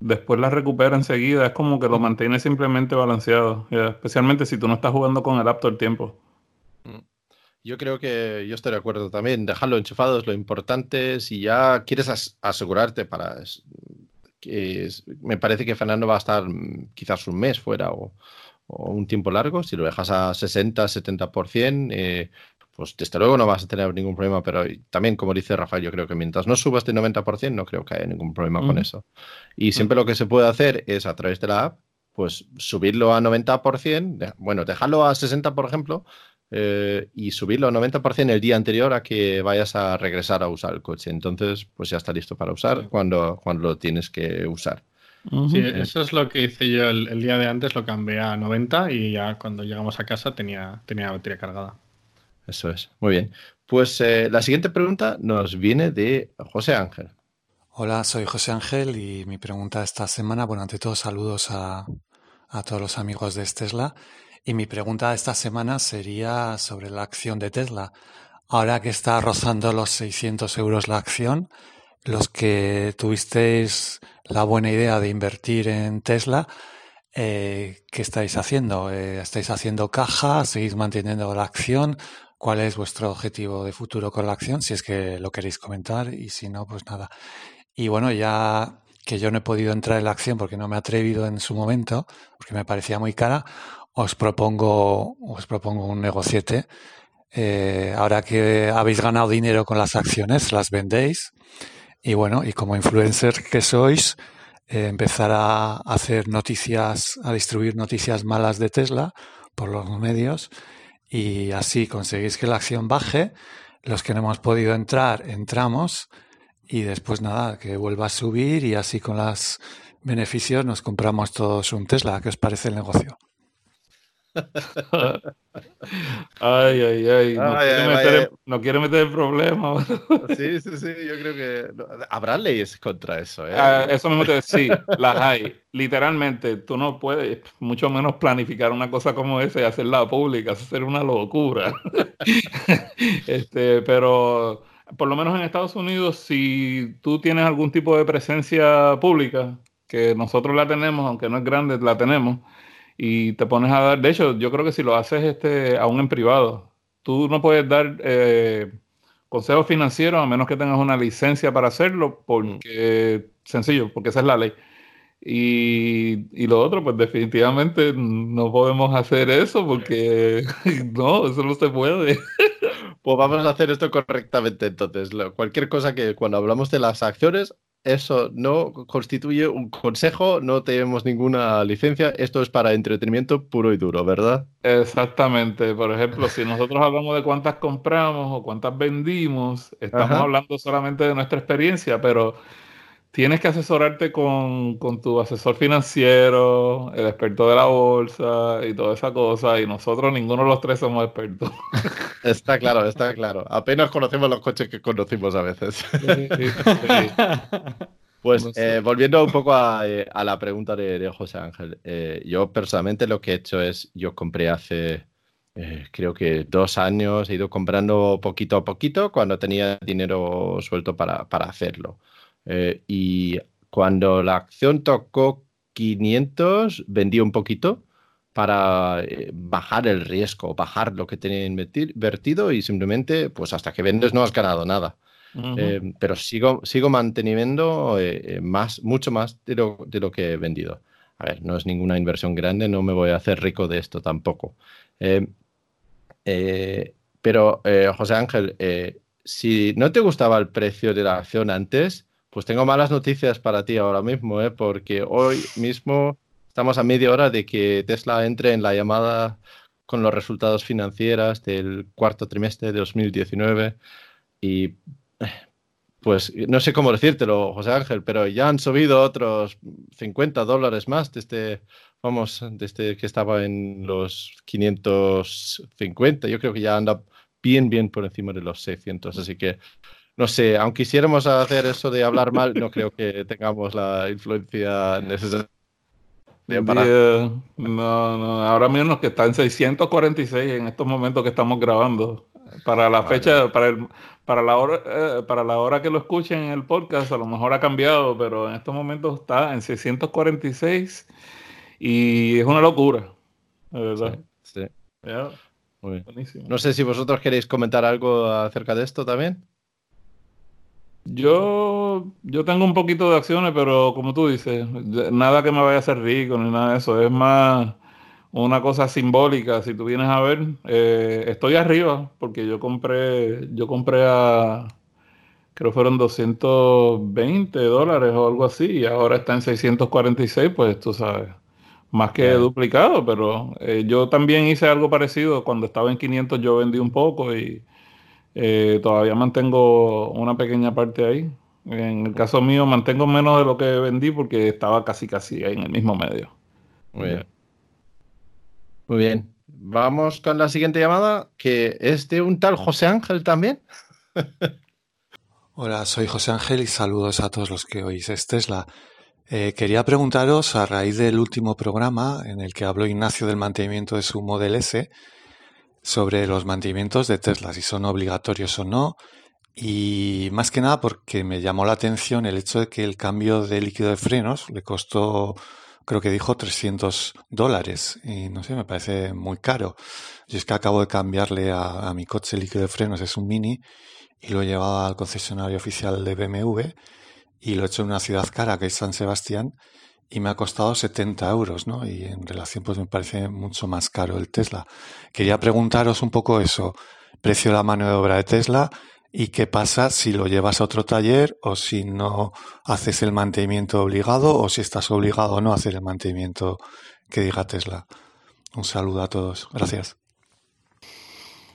después la recupera enseguida, es como que lo mantiene simplemente balanceado, especialmente si tú no estás jugando con el app todo el tiempo. Yo creo que yo estoy de acuerdo también. Dejarlo enchufado es lo importante. Si ya quieres asegurarte para. que me parece que Fernando va a estar mm, quizás un mes fuera o, un tiempo largo. Si lo dejas a 60, 70%, eh, pues desde luego no vas a tener ningún problema. Pero también, como dice Rafael, yo creo que mientras no subas de 90%, no creo que haya ningún problema con eso. Y siempre lo que se puede hacer es a través de la app, pues subirlo a 90%, bueno, dejarlo a 60, por ejemplo eh, y subirlo a 90% el día anterior a que vayas a regresar a usar el coche. Entonces, pues ya está listo para usar cuando, cuando lo tienes que usar. Sí, eso es lo que hice yo el, día de antes, lo cambié a 90 y ya cuando llegamos a casa tenía, tenía la batería cargada. Eso es, muy bien. Pues eh, la siguiente pregunta nos viene de José Ángel. Hola, soy José Ángel y mi pregunta esta semana, bueno, ante todo saludos a, a todos los amigos de Tesla y mi pregunta esta semana sería sobre la acción de Tesla. Ahora que está rozando los 600 euros la acción, los que tuvisteis la buena idea de invertir en Tesla, eh, ¿qué estáis haciendo? Eh, ¿Estáis haciendo caja? ¿Seguís manteniendo la acción? ¿Cuál es vuestro objetivo de futuro con la acción? Si es que lo queréis comentar y si no, pues nada. Y bueno, ya que yo no he podido entrar en la acción porque no me he atrevido en su momento, porque me parecía muy cara, os propongo, os propongo un negociete. Eh, ahora que habéis ganado dinero con las acciones, las vendéis. Y bueno, y como influencer que sois, eh, empezar a hacer noticias, a distribuir noticias malas de Tesla por los medios y así conseguís que la acción baje. Los que no hemos podido entrar, entramos y después nada, que vuelva a subir y así con los beneficios nos compramos todos un Tesla. ¿Qué os parece el negocio? Ay, ay, ay. No, quiere, meter, no quiere meter el problema. sí, sí, sí. Yo creo que habrá leyes contra eso. ¿eh? Ah, eso mismo te sí, las hay. Literalmente, tú no puedes, mucho menos planificar una cosa como esa y hacerla pública. Eso sería una locura. [LAUGHS] este, pero por lo menos en Estados Unidos, si tú tienes algún tipo de presencia pública, que nosotros la tenemos, aunque no es grande, la tenemos y te pones a dar, de hecho, yo creo que si lo haces este, aún en privado, tú no puedes dar eh, consejos financieros a menos que tengas una licencia para hacerlo, porque, sencillo, porque esa es la ley. Y, y, lo otro, pues definitivamente no podemos hacer eso porque [LAUGHS] no, eso no se puede. Pues vamos a hacer esto correctamente entonces. Cualquier cosa que cuando hablamos de las acciones, eso no constituye un consejo, no tenemos ninguna licencia, esto es para entretenimiento puro y duro, ¿verdad? Exactamente, por ejemplo, si nosotros hablamos de cuántas compramos o cuántas vendimos, estamos hablando solamente de nuestra experiencia, pero tienes que asesorarte con, tu asesor financiero, el experto de la bolsa y toda esa cosa, y nosotros ninguno de los tres somos expertos. [LAUGHS] Está claro, está claro. Apenas conocemos los coches que conocimos a veces. [LAUGHS] Pues eh, volviendo un poco a, eh, la pregunta de, José Ángel, eh, yo personalmente lo que he hecho es, yo compré hace creo que dos años, he ido comprando poquito a poquito cuando tenía dinero suelto para, para hacerlo. Eh, y cuando la acción tocó 500, vendí un poquito para eh, bajar el riesgo, bajar lo que tenía invertido y simplemente, pues hasta que vendes no has ganado nada. Eh, pero sigo, sigo manteniendo más, mucho más de lo, de lo, que he vendido. A ver, no es ninguna inversión grande, no me voy a hacer rico de esto tampoco. pero, José Ángel, si no te gustaba el precio de la acción antes, pues tengo malas noticias para ti ahora mismo, ¿eh? porque hoy mismo estamos a media hora de que Tesla entre en la llamada con los resultados financieros del cuarto trimestre de 2019 y pues no sé cómo decírtelo, José Ángel, pero ya han subido otros 50 dólares más desde, vamos, desde que estaba en los 550. Yo creo que ya anda bien, bien por encima de los 600. Así que no sé, aunque quisiéramos hacer eso de hablar mal, no creo que tengamos la influencia necesaria. Para... no, no, ahora mismo que está en 646 en estos momentos que estamos grabando. Para la fecha, para, el, para, la hora, eh, para la hora que lo escuchen en el podcast, a lo mejor ha cambiado, pero en estos momentos está en 646 y es una locura, de verdad. Sí, No sé si vosotros queréis comentar algo acerca de esto también. Yo, yo tengo un poquito de acciones, pero como tú dices, nada que me vaya a hacer rico ni nada de eso. Es más una cosa simbólica. Si tú vienes a ver, eh, estoy arriba porque yo compré, yo compré a, creo fueron 220 dólares o algo así y ahora está en 646, pues tú sabes, más que duplicado, pero eh, yo también hice algo parecido. Cuando estaba en 500 yo vendí un poco y eh, todavía mantengo una pequeña parte ahí. En el caso mío mantengo menos de lo que vendí porque estaba casi casi en el mismo medio. Muy bien. Muy bien. Vamos con la siguiente llamada, que es de un tal José Ángel también. Hola, soy José Ángel y saludos a todos los que oís es Tesla. Eh, quería preguntaros, a raíz del último programa en el que habló Ignacio del mantenimiento de su Model S, sobre los mantenimientos de Tesla, si son obligatorios o no. Y más que nada porque me llamó la atención el hecho de que el cambio de líquido de frenos le costó, creo que dijo 300 dólares. Y no sé, me parece muy caro. Yo es que acabo de cambiarle a, mi coche el líquido de frenos, es un mini, y lo he llevado al concesionario oficial de BMW y lo he hecho en una ciudad cara que es San Sebastián y me ha costado 70 euros, ¿no? Y en relación, pues me parece mucho más caro el Tesla. Quería preguntaros un poco eso, precio de la mano de obra de Tesla y qué pasa si lo llevas a otro taller o si no haces el mantenimiento obligado o si estás obligado o no a hacer el mantenimiento que diga Tesla. Un saludo a todos. Gracias.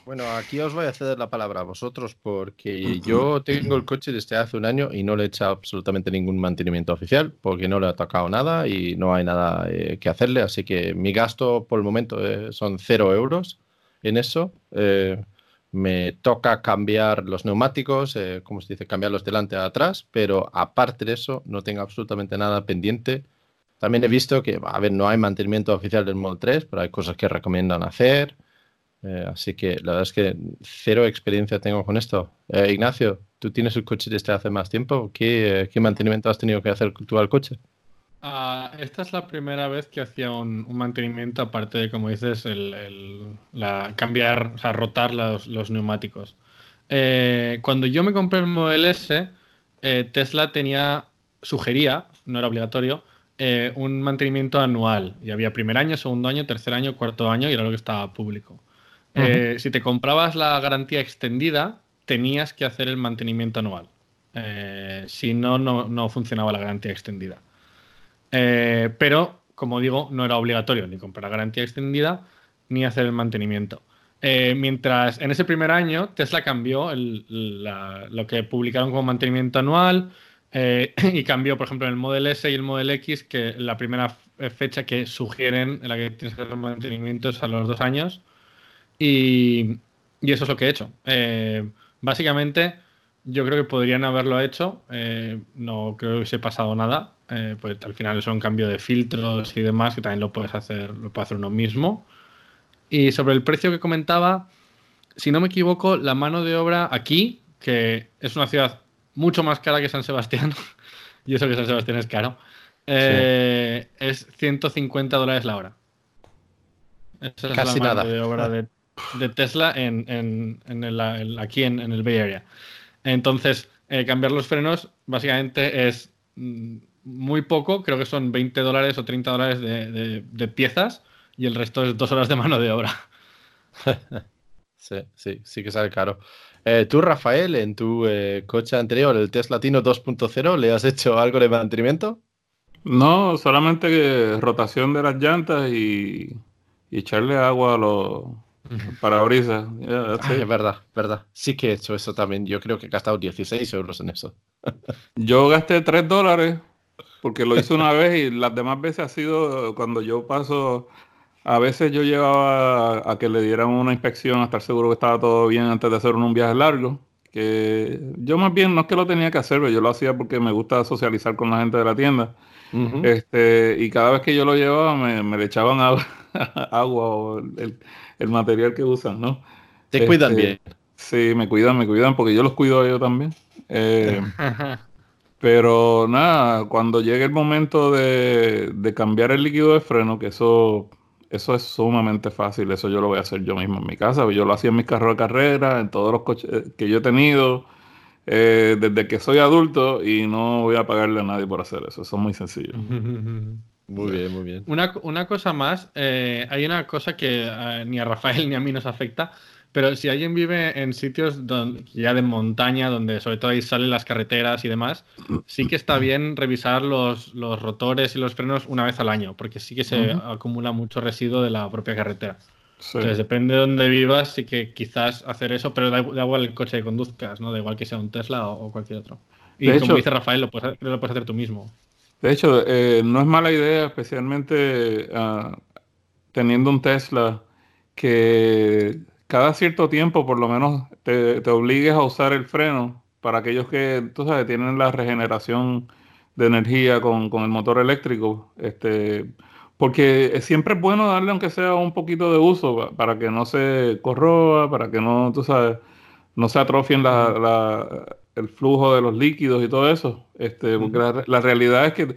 Bueno, aquí os voy a ceder la palabra a vosotros porque yo tengo el coche desde hace un año y no le he hecho absolutamente ningún mantenimiento oficial porque no le ha tocado nada y no hay nada eh, que hacerle. Así que mi gasto por el momento eh, son cero euros en eso. Eh, me toca cambiar los neumáticos, como se dice, cambiarlos delante a atrás, pero aparte de eso no tengo absolutamente nada pendiente. También he visto que, a ver, no hay mantenimiento oficial del Model 3, pero hay cosas que recomiendan hacer. Eh, así que la verdad es que cero experiencia tengo con esto. Eh, Ignacio, tú tienes el coche desde hace más tiempo. ¿Qué, mantenimiento has tenido que hacer tú al coche? Ah, esta es la primera vez que hacía un, mantenimiento, aparte de, como dices, el, cambiar, o sea, rotar los, neumáticos. Eh, cuando yo me compré el Model S, Tesla tenía, sugería, no era obligatorio, un mantenimiento anual. Y había primer año, segundo año, tercer año, cuarto año, y era lo que estaba público. Eh, si te comprabas la garantía extendida, tenías que hacer el mantenimiento anual. Eh, si no, no, funcionaba la garantía extendida. Eh, pero, como digo, no era obligatorio ni comprar garantía extendida ni hacer el mantenimiento. mientras en ese primer año Tesla cambió lo que publicaron como mantenimiento anual [CLEARS THROAT] y cambió, por ejemplo, en el Model S y el Model X, que la primera fecha que sugieren en la que tienes que hacer mantenimiento es a los dos años. Y, eso es lo que he hecho. Eh, básicamente, yo creo que podrían haberlo hecho. Eh, no creo que hubiese pasado nada. Eh, pues al final es un cambio de filtros y demás que también lo puedes hacer, lo puede hacer uno mismo. Y sobre el precio que comentaba, si no me equivoco, la mano de obra aquí, que es una ciudad mucho más cara que San Sebastián, [LAUGHS] y eso que San Sebastián es caro, es 150 dólares la hora. Esa es Casi la mano de obra de de Tesla en, el, aquí en, el Bay Area. Entonces, eh, cambiar los frenos básicamente es mm, muy poco, creo que son 20 dólares o 30 dólares de, piezas y el resto es dos horas de mano de obra. [LAUGHS] sí, sí, sí que sale caro. Eh, tú, Rafael, en tu eh, coche anterior, el Tesla Tino 2.0, ¿le has hecho algo de mantenimiento? No, solamente rotación de las llantas y, y echarle agua a los, para brisa. es verdad, verdad. Sí que he hecho eso también. Yo creo que he gastado 16 euros en eso. [LAUGHS] yo gasté 3 dólares porque lo hice una vez y las demás veces ha sido cuando yo paso, a veces yo llevaba a, que le dieran una inspección a estar seguro que estaba todo bien antes de hacer un viaje largo. Que yo más bien no es que lo tenía que hacer, pero yo lo hacía porque me gusta socializar con la gente de la tienda. este, y cada vez que yo lo llevaba me, le echaban agua, [LAUGHS] agua o el, el material que usan, ¿no? Te cuidan este, bien. Sí, me cuidan, me cuidan, porque yo los cuido a ellos también. Eh, [LAUGHS] pero nada, cuando llegue el momento de, cambiar el líquido de freno, que eso, eso es sumamente fácil, eso yo lo voy a hacer yo mismo en mi casa, yo lo hacía en mis carros de carrera, en todos los coches eh, que yo he tenido, eh, desde que soy adulto y no voy a pagarle a nadie por hacer eso, eso es muy sencillo. [LAUGHS] Muy bien, muy bien. Una, cosa más, eh, hay una cosa que eh, ni a Rafael ni a mí nos afecta, pero si alguien vive en sitios donde, ya de montaña, donde sobre todo ahí salen las carreteras y demás, sí que está bien revisar los, rotores y los frenos una vez al año, porque sí que se acumula mucho residuo de la propia carretera. Entonces, depende de dónde vivas, sí que quizás hacer eso, pero da, igual el coche que conduzcas, ¿no? Da igual que sea un Tesla o, cualquier otro. Y como dice Rafael, lo puedes, lo puedes hacer tú mismo. De hecho, eh, no es mala idea, especialmente ah, teniendo un Tesla, que cada cierto tiempo por lo menos te, obligues a usar el freno para aquellos que, tú sabes, tienen la regeneración de energía con, el motor eléctrico. Este, porque siempre es bueno darle aunque sea un poquito de uso para que no se corroa, para que no, tú sabes, no se atrofien la, el flujo de los líquidos y todo eso. Este, porque la, realidad es que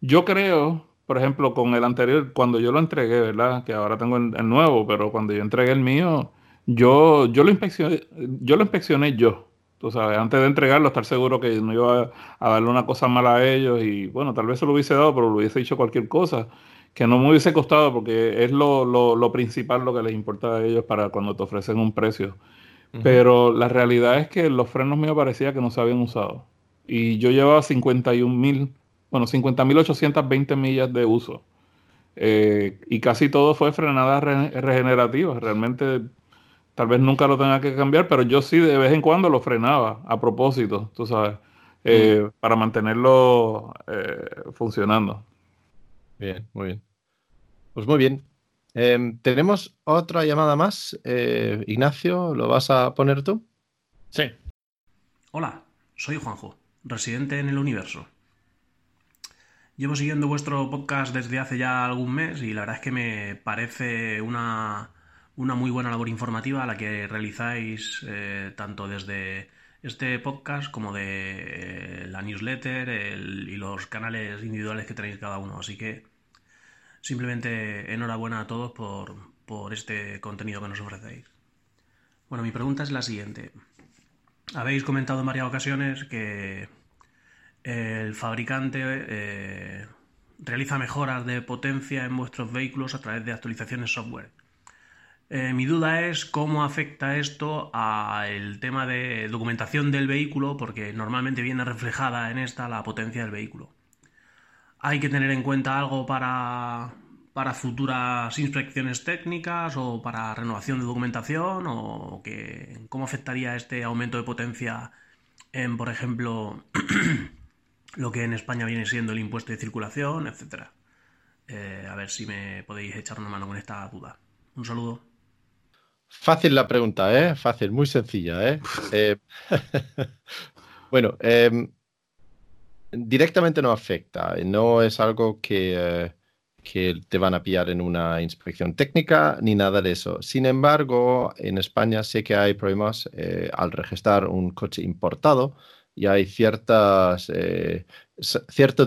yo creo, por ejemplo, con el anterior, cuando yo lo entregué, ¿verdad? Que ahora tengo el, nuevo, pero cuando yo entregué el mío, yo, yo lo inspeccioné, yo lo inspeccioné yo. Tú sabes, antes de entregarlo, estar seguro que no iba a, darle una cosa mala a ellos y bueno, tal vez se lo hubiese dado, pero lo hubiese dicho cualquier cosa que no me hubiese costado porque es lo, lo, lo principal lo que les importa a ellos para cuando te ofrecen un precio. Pero la realidad es que los frenos míos parecía que no se habían usado. Y yo llevaba 51 mil, bueno, 50.820 millas de uso. Eh, y casi todo fue frenada regenerativa. Realmente tal vez nunca lo tenga que cambiar, pero yo sí de vez en cuando lo frenaba a propósito, tú sabes, eh, para mantenerlo eh, funcionando. Bien, muy bien. Pues muy bien. Em, tenemos otra llamada más. Eh, Ignacio, ¿lo vas a poner tú? Sí. Hola, soy Juanjo, residente en el universo. Llevo siguiendo vuestro podcast desde hace ya algún mes y la verdad es que me parece una una muy buena labor informativa a la que realizáis eh, tanto desde este podcast como de eh, la newsletter y los canales individuales que tenéis cada uno. Así que simplemente enhorabuena a todos por, por este contenido que nos ofrecéis. Bueno, mi pregunta es la siguiente. Habéis comentado en varias ocasiones que el fabricante eh, realiza mejoras de potencia en vuestros vehículos a través de actualizaciones software. Eh, mi duda es cómo afecta esto al tema de documentación del vehículo, porque normalmente viene reflejada en esta la potencia del vehículo. ¿Hay que tener en cuenta algo para, para futuras inspecciones técnicas o para renovación de documentación? ¿O que, cómo afectaría este aumento de potencia en, por ejemplo, [CLEARS THROAT] lo que en España viene siendo el impuesto de circulación, etcétera? Eh, a ver si me podéis echar una mano con esta duda. Un saludo. Fácil la pregunta, ¿eh? Fácil, muy sencilla, ¿eh? [LAUGHS] eh [LAUGHS] bueno, em, directamente no afecta, no es algo que, eh, que, te van a pillar en una inspección técnica ni nada de eso. Sin embargo, en España sé que hay problemas eh, al registrar un coche importado y hay cierto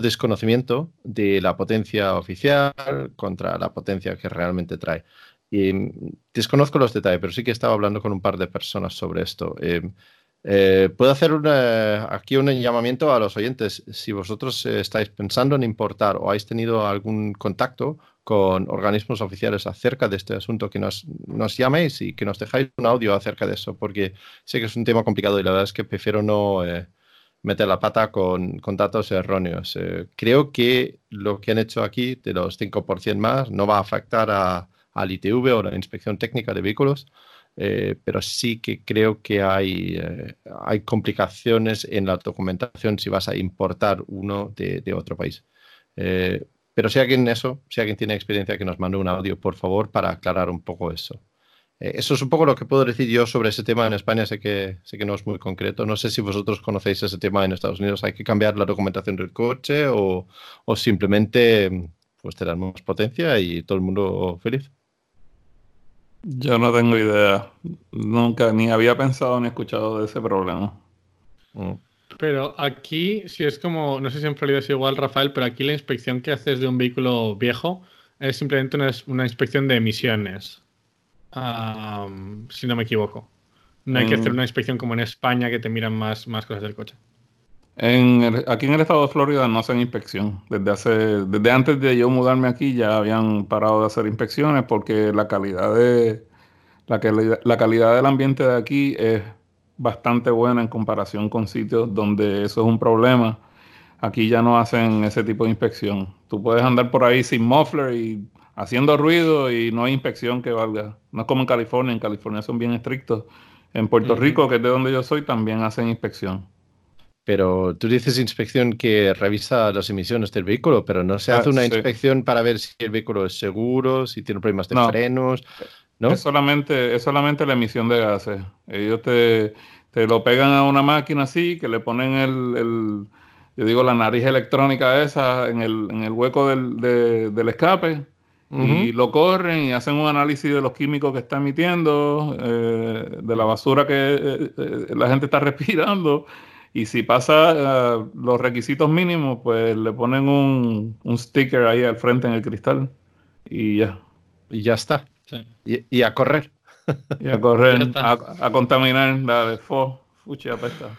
desconocimiento de la potencia oficial contra la potencia que realmente trae. Y desconozco los detalles, pero sí que estaba hablando con un par de personas sobre esto. Eh, eh, puedo hacer aquí un llamamiento a los oyentes. Si vosotros eh, estáis pensando en importar o habéis tenido algún contacto con organismos oficiales acerca de este asunto, que nos, nos llaméis y que nos dejáis un audio acerca de eso, porque sé que es un tema complicado y la verdad es que prefiero no meter la pata con, con datos erróneos. creo que lo que han hecho aquí de los 5% más no va a afectar a al ITV o la inspección técnica de vehículos, eh, pero sí que creo que hay, eh, hay complicaciones en la documentación si vas a importar uno de, otro país. Eh, pero si alguien eso, si alguien tiene experiencia, que nos mande un audio, por favor, para aclarar un poco eso. eso es un poco lo que puedo decir yo sobre ese tema en España. Sé que, sé que no es muy concreto. No sé si vosotros conocéis ese tema en Estados Unidos. ¿Hay que cambiar la documentación del coche o, o simplemente pues, te dan más potencia y todo el mundo feliz? Yo no tengo idea. Nunca ni había pensado ni escuchado de ese problema. Mm. Pero aquí, si es como, no sé si en Florida es igual, Rafael, pero aquí la inspección que haces de un vehículo viejo es simplemente una, inspección de emisiones. si no me equivoco. No hay que hacer una inspección como en España que te miran más, más cosas del coche. En aquí en el estado de Florida no hacen inspección. Desde hace, desde antes de yo mudarme aquí ya habían parado de hacer inspecciones porque la calidad de la, la calidad del ambiente de aquí es bastante buena en comparación con sitios donde eso es un problema. Aquí ya no hacen ese tipo de inspección. Tú puedes andar por ahí sin muffler y haciendo ruido y no hay inspección que valga. No es como en California. En California son bien estrictos. En Puerto Rico, que es de donde yo soy, también hacen inspección. Pero tú dices inspección que revisa las emisiones del vehículo, pero no se hace ah, una inspección para ver si el vehículo es seguro, si tiene problemas de frenos, ¿no? Es solamente, es solamente la emisión de gases. Ellos te, lo pegan a una máquina así, que le ponen el, yo digo, la nariz electrónica esa en el, en el hueco del, del escape y lo corren y hacen un análisis de los químicos que está emitiendo, eh, de la basura que eh, eh, la gente está [LAUGHS] respirando y si pasa eh, los requisitos mínimos, pues le ponen un, sticker ahí al frente en el cristal y ya. Y ya está. Y, a correr. Y a correr, a, contaminar la de fo, fuchi, apesta.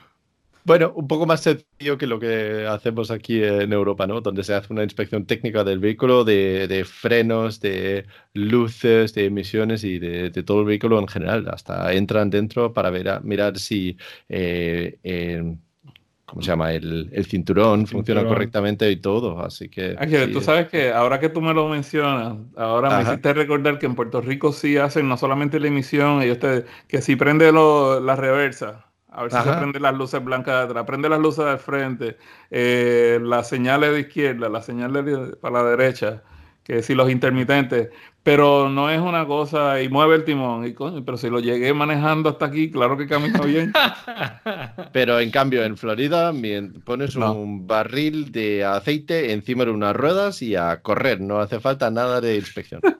Bueno, un poco más sencillo que lo que hacemos aquí en Europa, ¿no? Donde se hace una inspección técnica del vehículo, de, frenos, de luces, de emisiones y de, todo el vehículo en general. Hasta entran dentro para ver, mirar si eh, ¿cómo se llama? El, cinturón funciona correctamente y todo, así que... tú sabes que ahora que tú me lo mencionas, ahora me hiciste recordar que en Puerto Rico sí hacen no solamente la emisión, ellos te, que si prende la reversa, a ver si se prende las luces blancas de atrás, prende las luces del frente, eh, las señales de izquierda, las señales para la derecha, que si los intermitentes, pero no es una cosa y mueve el timón, y pero si lo llegué manejando hasta aquí, claro que camina bien. [LAUGHS] pero en cambio en Florida pones un barril de aceite encima de unas ruedas y a correr, no hace falta nada de inspección. [LAUGHS]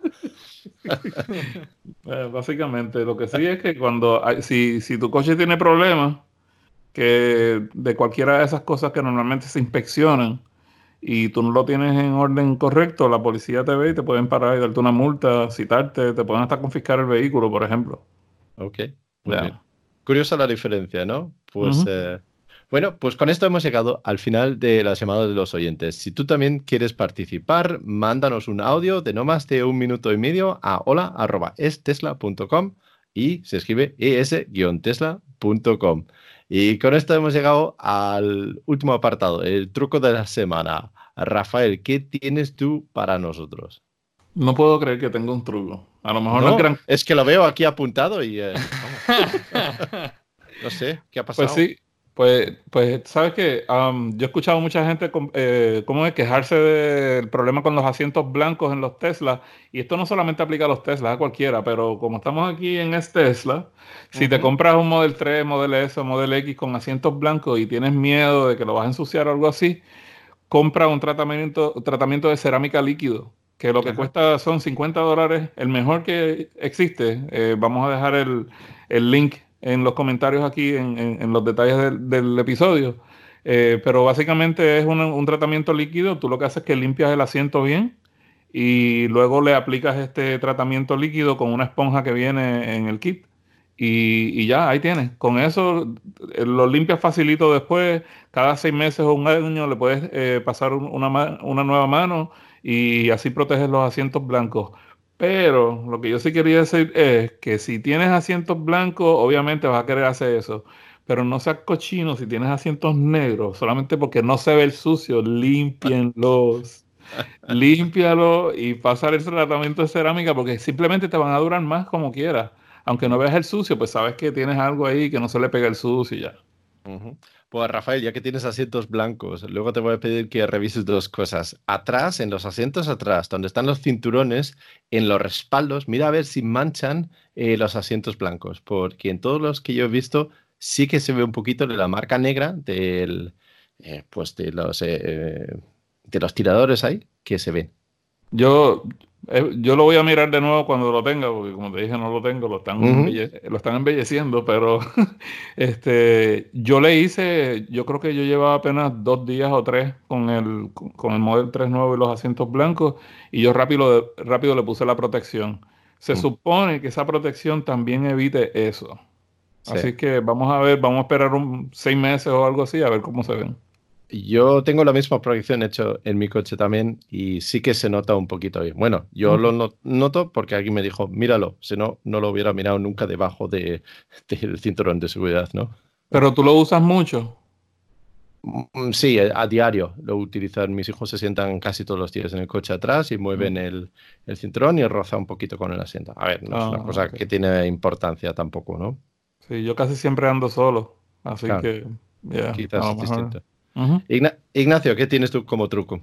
[LAUGHS] Eh, básicamente, lo que sí es que cuando si, si tu coche tiene problemas, que de cualquiera de esas cosas que normalmente se inspeccionan, y tú no lo tienes en orden correcto, la policía te ve y te pueden parar y darte una multa, citarte, te pueden hasta confiscar el vehículo, por ejemplo. Ok. Curiosa la diferencia, ¿no? Pues eh, bueno, pues con esto hemos llegado al final de la llamada de los oyentes. Si tú también quieres participar, mándanos un audio de no más de un minuto y medio a hola.estesla.com y se escribe es-tesla.com. Y con esto hemos llegado al último apartado, el truco de la semana. Rafael, ¿qué tienes tú para nosotros? No puedo creer que tenga un truco. A lo mejor no, es gran... Es que lo veo aquí apuntado y... Eh, [LAUGHS] no sé, ¿qué ha pasado? Pues sí, pues, pues sabes que yo he escuchado mucha gente eh, cómo es quejarse del problema con los asientos blancos en los Tesla. Y esto no solamente aplica a los Tesla, a cualquiera, pero como estamos aquí en este Tesla, si te compras un Model 3, Model S o Model X con asientos blancos y tienes miedo de que lo vas a ensuciar o algo así, compra un tratamiento, tratamiento de cerámica líquido, que lo que cuesta son 50 dólares, el mejor que existe. Eh, vamos a dejar el, el link en los comentarios aquí, en, los detalles del, episodio. Eh, pero básicamente es un, tratamiento líquido. Tú lo que haces es que limpias el asiento bien y luego le aplicas este tratamiento líquido con una esponja que viene en el kit. Y, ya, ahí tienes. Con eso eh, lo limpias facilito después. Cada seis meses o un año le puedes eh, pasar una, una nueva mano y así proteges los asientos blancos. Pero lo que yo sí quería decir es que si tienes asientos blancos, obviamente vas a querer hacer eso. Pero no seas cochino si tienes asientos negros, solamente porque no se ve el sucio, límpienlos. [LAUGHS] límpialo y pasar el tratamiento de cerámica porque simplemente te van a durar más como quieras. Aunque no veas el sucio, pues sabes que tienes algo ahí que no se le pega el sucio y ya. Pues Rafael, ya que tienes asientos blancos, luego te voy a pedir que revises dos cosas. Atrás, en los asientos atrás, donde están los cinturones, en los respaldos, mira a ver si manchan eh, los asientos blancos, porque en todos los que yo he visto sí que se ve un poquito de la marca negra del, eh, pues de los, eh, de los tiradores ahí que se ven. Yo, yo lo voy a mirar de nuevo cuando lo tenga, porque como te dije, no lo tengo, lo están, lo están embelleciendo, pero [LAUGHS] este, yo le hice, yo creo que yo llevaba apenas dos días o tres con el, con el Model 3 nuevo y los asientos blancos, y yo rápido, rápido le puse la protección. Se mm. supone que esa protección también evite eso. Así que vamos a ver, vamos a esperar un, seis meses o algo así, a ver cómo se ven. Yo tengo la misma proyección hecho en mi coche también y sí que se nota un poquito ahí. Bueno, yo lo noto porque alguien me dijo, míralo, si no, no lo hubiera mirado nunca debajo [LAUGHS] del cinturón de seguridad, ¿no? Pero tú lo usas mucho. Mm, sí, a diario lo utilizan. Mis hijos se sientan casi todos los días en el coche atrás y mueven el, cinturón y roza un poquito con el asiento. A ver, no es una ah, cosa que tiene importancia tampoco, ¿no? Sí, yo casi siempre ando solo, así que quizás es distinto. Ignacio, ¿qué tienes tú como truco?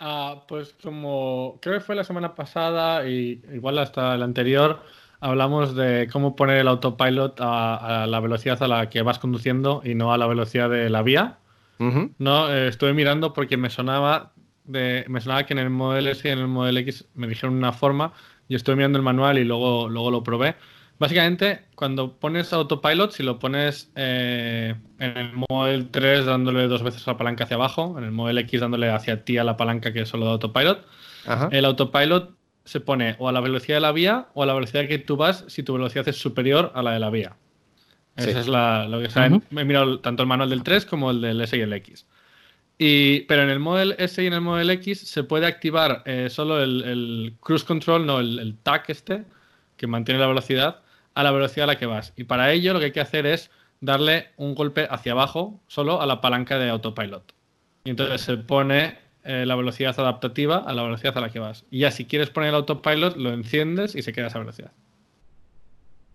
Ah, pues como creo que fue la semana pasada y igual hasta el anterior, hablamos de cómo poner el autopilot a, la velocidad a la que vas conduciendo y no a la velocidad de la vía. No, eh, estuve mirando porque me sonaba de, me sonaba que en el Model S y en el Model X me dijeron una forma. Yo estuve mirando el manual y luego, luego lo probé. Básicamente, cuando pones autopilot, si lo pones eh, en el Model 3 dándole dos veces la palanca hacia abajo, en el Model X dándole hacia ti a la palanca que es solo de autopilot, el autopilot se pone o a la velocidad de la vía o a la velocidad que tú vas si tu velocidad es superior a la de la vía. Esa es la, lo que saben. Me he mirado tanto el manual del 3 como el del S y el X. Y, pero en el Model S y en el Model X se puede activar eh, solo el, cruise control, no el, el TAC este, que mantiene la velocidad, a la velocidad a la que vas. Y para ello lo que hay que hacer es darle un golpe hacia abajo solo a la palanca de autopilot. Y entonces se pone eh, la velocidad adaptativa a la velocidad a la que vas. Y ya si quieres poner el autopilot, lo enciendes y se queda a esa velocidad.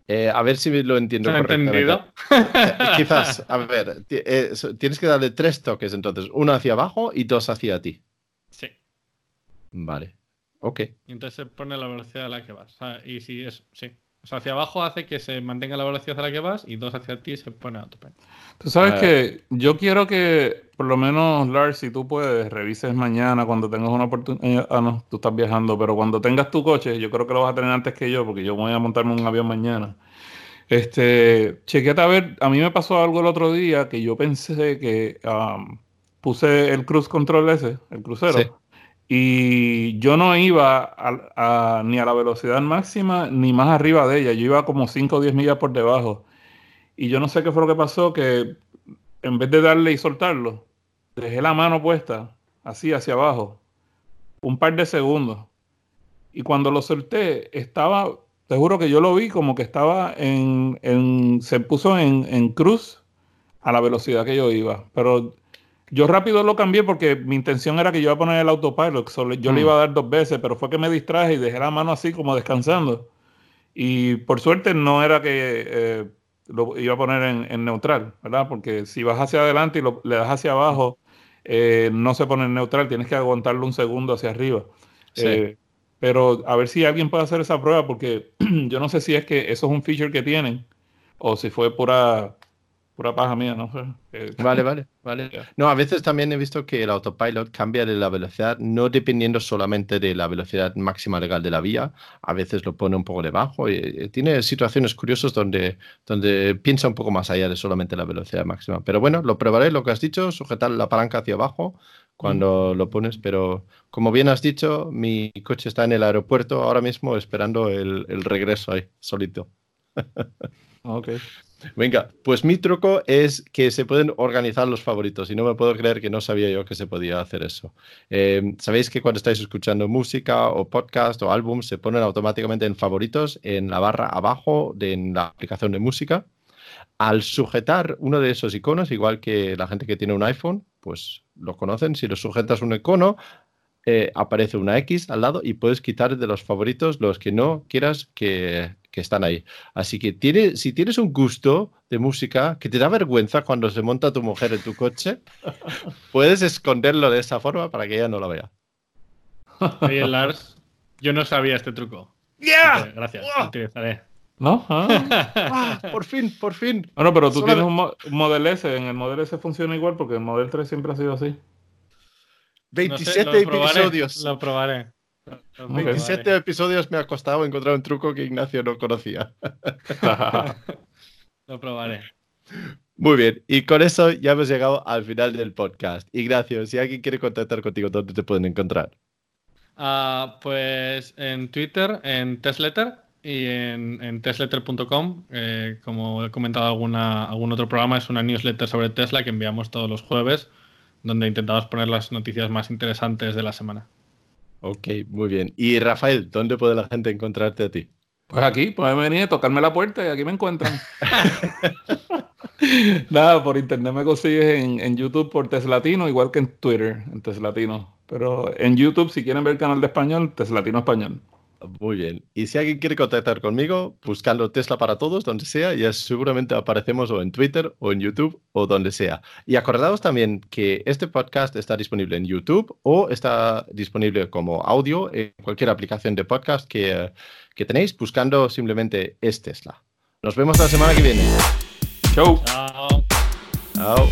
Eh, a ver si lo entiendo ¿Se ha entendido? Eh, quizás, a ver, tienes que darle tres toques entonces, uno hacia abajo y dos hacia ti. Sí. Vale. Ok. Y entonces se pone la velocidad a la que vas. y si es, sí. O sea, hacia abajo hace que se mantenga la velocidad a la que vas y dos hacia ti se pone a tope. Tú sabes que yo quiero que, por lo menos, Lars, si tú puedes, revises mañana cuando tengas una oportunidad. Ah, no, tú estás viajando, pero cuando tengas tu coche, yo creo que lo vas a tener antes que yo, porque yo voy a montarme un avión mañana. Este, chequete a ver, a mí me pasó algo el otro día que yo pensé que puse el cruise control ese, el crucero. Y yo no iba ni a la velocidad máxima ni más arriba de ella. Yo iba como 5 o 10 millas por debajo. Y yo no sé qué fue lo que pasó, que en vez de darle y soltarlo, dejé la mano puesta así hacia abajo, un par de segundos. Y cuando lo solté, estaba, te juro que yo lo vi como que estaba en, en se puso en, en cruz a la velocidad que yo iba. Pero yo rápido lo cambié porque mi intención era que yo iba a poner el autopilot. yo le mm. iba a dar dos veces, pero fue que me distraje y dejé la mano así como descansando. Y por suerte no era que eh, lo iba a poner en, neutral, ¿verdad? Porque si vas hacia adelante y lo, le das hacia abajo, eh, no se pone en neutral, tienes que aguantarlo un segundo hacia arriba. Eh, pero a ver si alguien puede hacer esa prueba, porque [CLEARS THROAT] yo no sé si es que eso es un feature que tienen o si fue pura pura paja mía, ¿no? [LAUGHS] Eh, vale, vale, vale. [LAUGHS] No, a veces también he visto que el autopilot cambia de la velocidad, no dependiendo solamente de la velocidad máxima legal de la vía, a veces lo pone un poco debajo y, eh, tiene situaciones curiosas donde, donde piensa un poco más allá de solamente la velocidad máxima. Pero bueno, lo probaré, lo que has dicho, sujetar la palanca hacia abajo cuando lo pones, pero como bien has dicho, mi coche está en el aeropuerto ahora mismo esperando el, el regreso ahí, solito. [LAUGHS] ok. Venga, pues mi truco es que se pueden organizar los favoritos y no me puedo creer que no sabía yo que se podía hacer eso. Eh, Sabéis que cuando estáis escuchando música o podcast o álbum se ponen automáticamente en favoritos en la barra abajo de la aplicación de música. Al sujetar uno de esos iconos, igual que la gente que tiene un iPhone, pues lo conocen, si lo sujetas un icono, eh, aparece una X al lado y puedes quitar de los favoritos los que no quieras que, que están ahí. Así que tiene, si tienes un gusto de música que te da vergüenza cuando se monta tu mujer en tu coche, [LAUGHS] puedes esconderlo de esa forma para que ella no lo vea. Oye, Lars, yo no sabía este truco. ¡Ya! Gracias, utilizaré. ¿No? Ah. Ah, por fin, por fin. Bueno, pero tú tienes un, Model S. En el Model S funciona igual porque el Model 3 siempre ha sido así. 27 episodios. Lo probaré. 27 episodios me ha costado encontrar un truco que Ignacio no conocía. [LAUGHS] Lo probaré. Muy bien, y con eso ya hemos llegado al final del podcast. Ignacio, si alguien quiere contactar contigo, ¿dónde te pueden encontrar? Ah, pues en Twitter, en Tesletter y en, en tesletter.com. Eh, como he comentado alguna, algún otro programa, es una newsletter sobre Tesla que enviamos todos los jueves, donde intentamos poner las noticias más interesantes de la semana. Ok, muy bien. Y Rafael, ¿dónde puede la gente encontrarte a ti? Pues aquí, pueden venir, tocarme la puerta y aquí me encuentran. [LAUGHS] Nada, por internet me consigues en, en, YouTube por Teslatino, igual que en Twitter, en Teslatino. Pero en YouTube, si quieren ver el canal de español, Teslatino Español. Muy bien. Y si alguien quiere contactar conmigo, buscando Tesla para todos, donde sea, ya seguramente aparecemos o en Twitter o en YouTube o donde sea. Y acordaos también que este podcast está disponible en YouTube o está disponible como audio en cualquier aplicación de podcast que, que tenéis, buscando simplemente es Tesla. Nos vemos la semana que viene. Chau. Chao. Chao.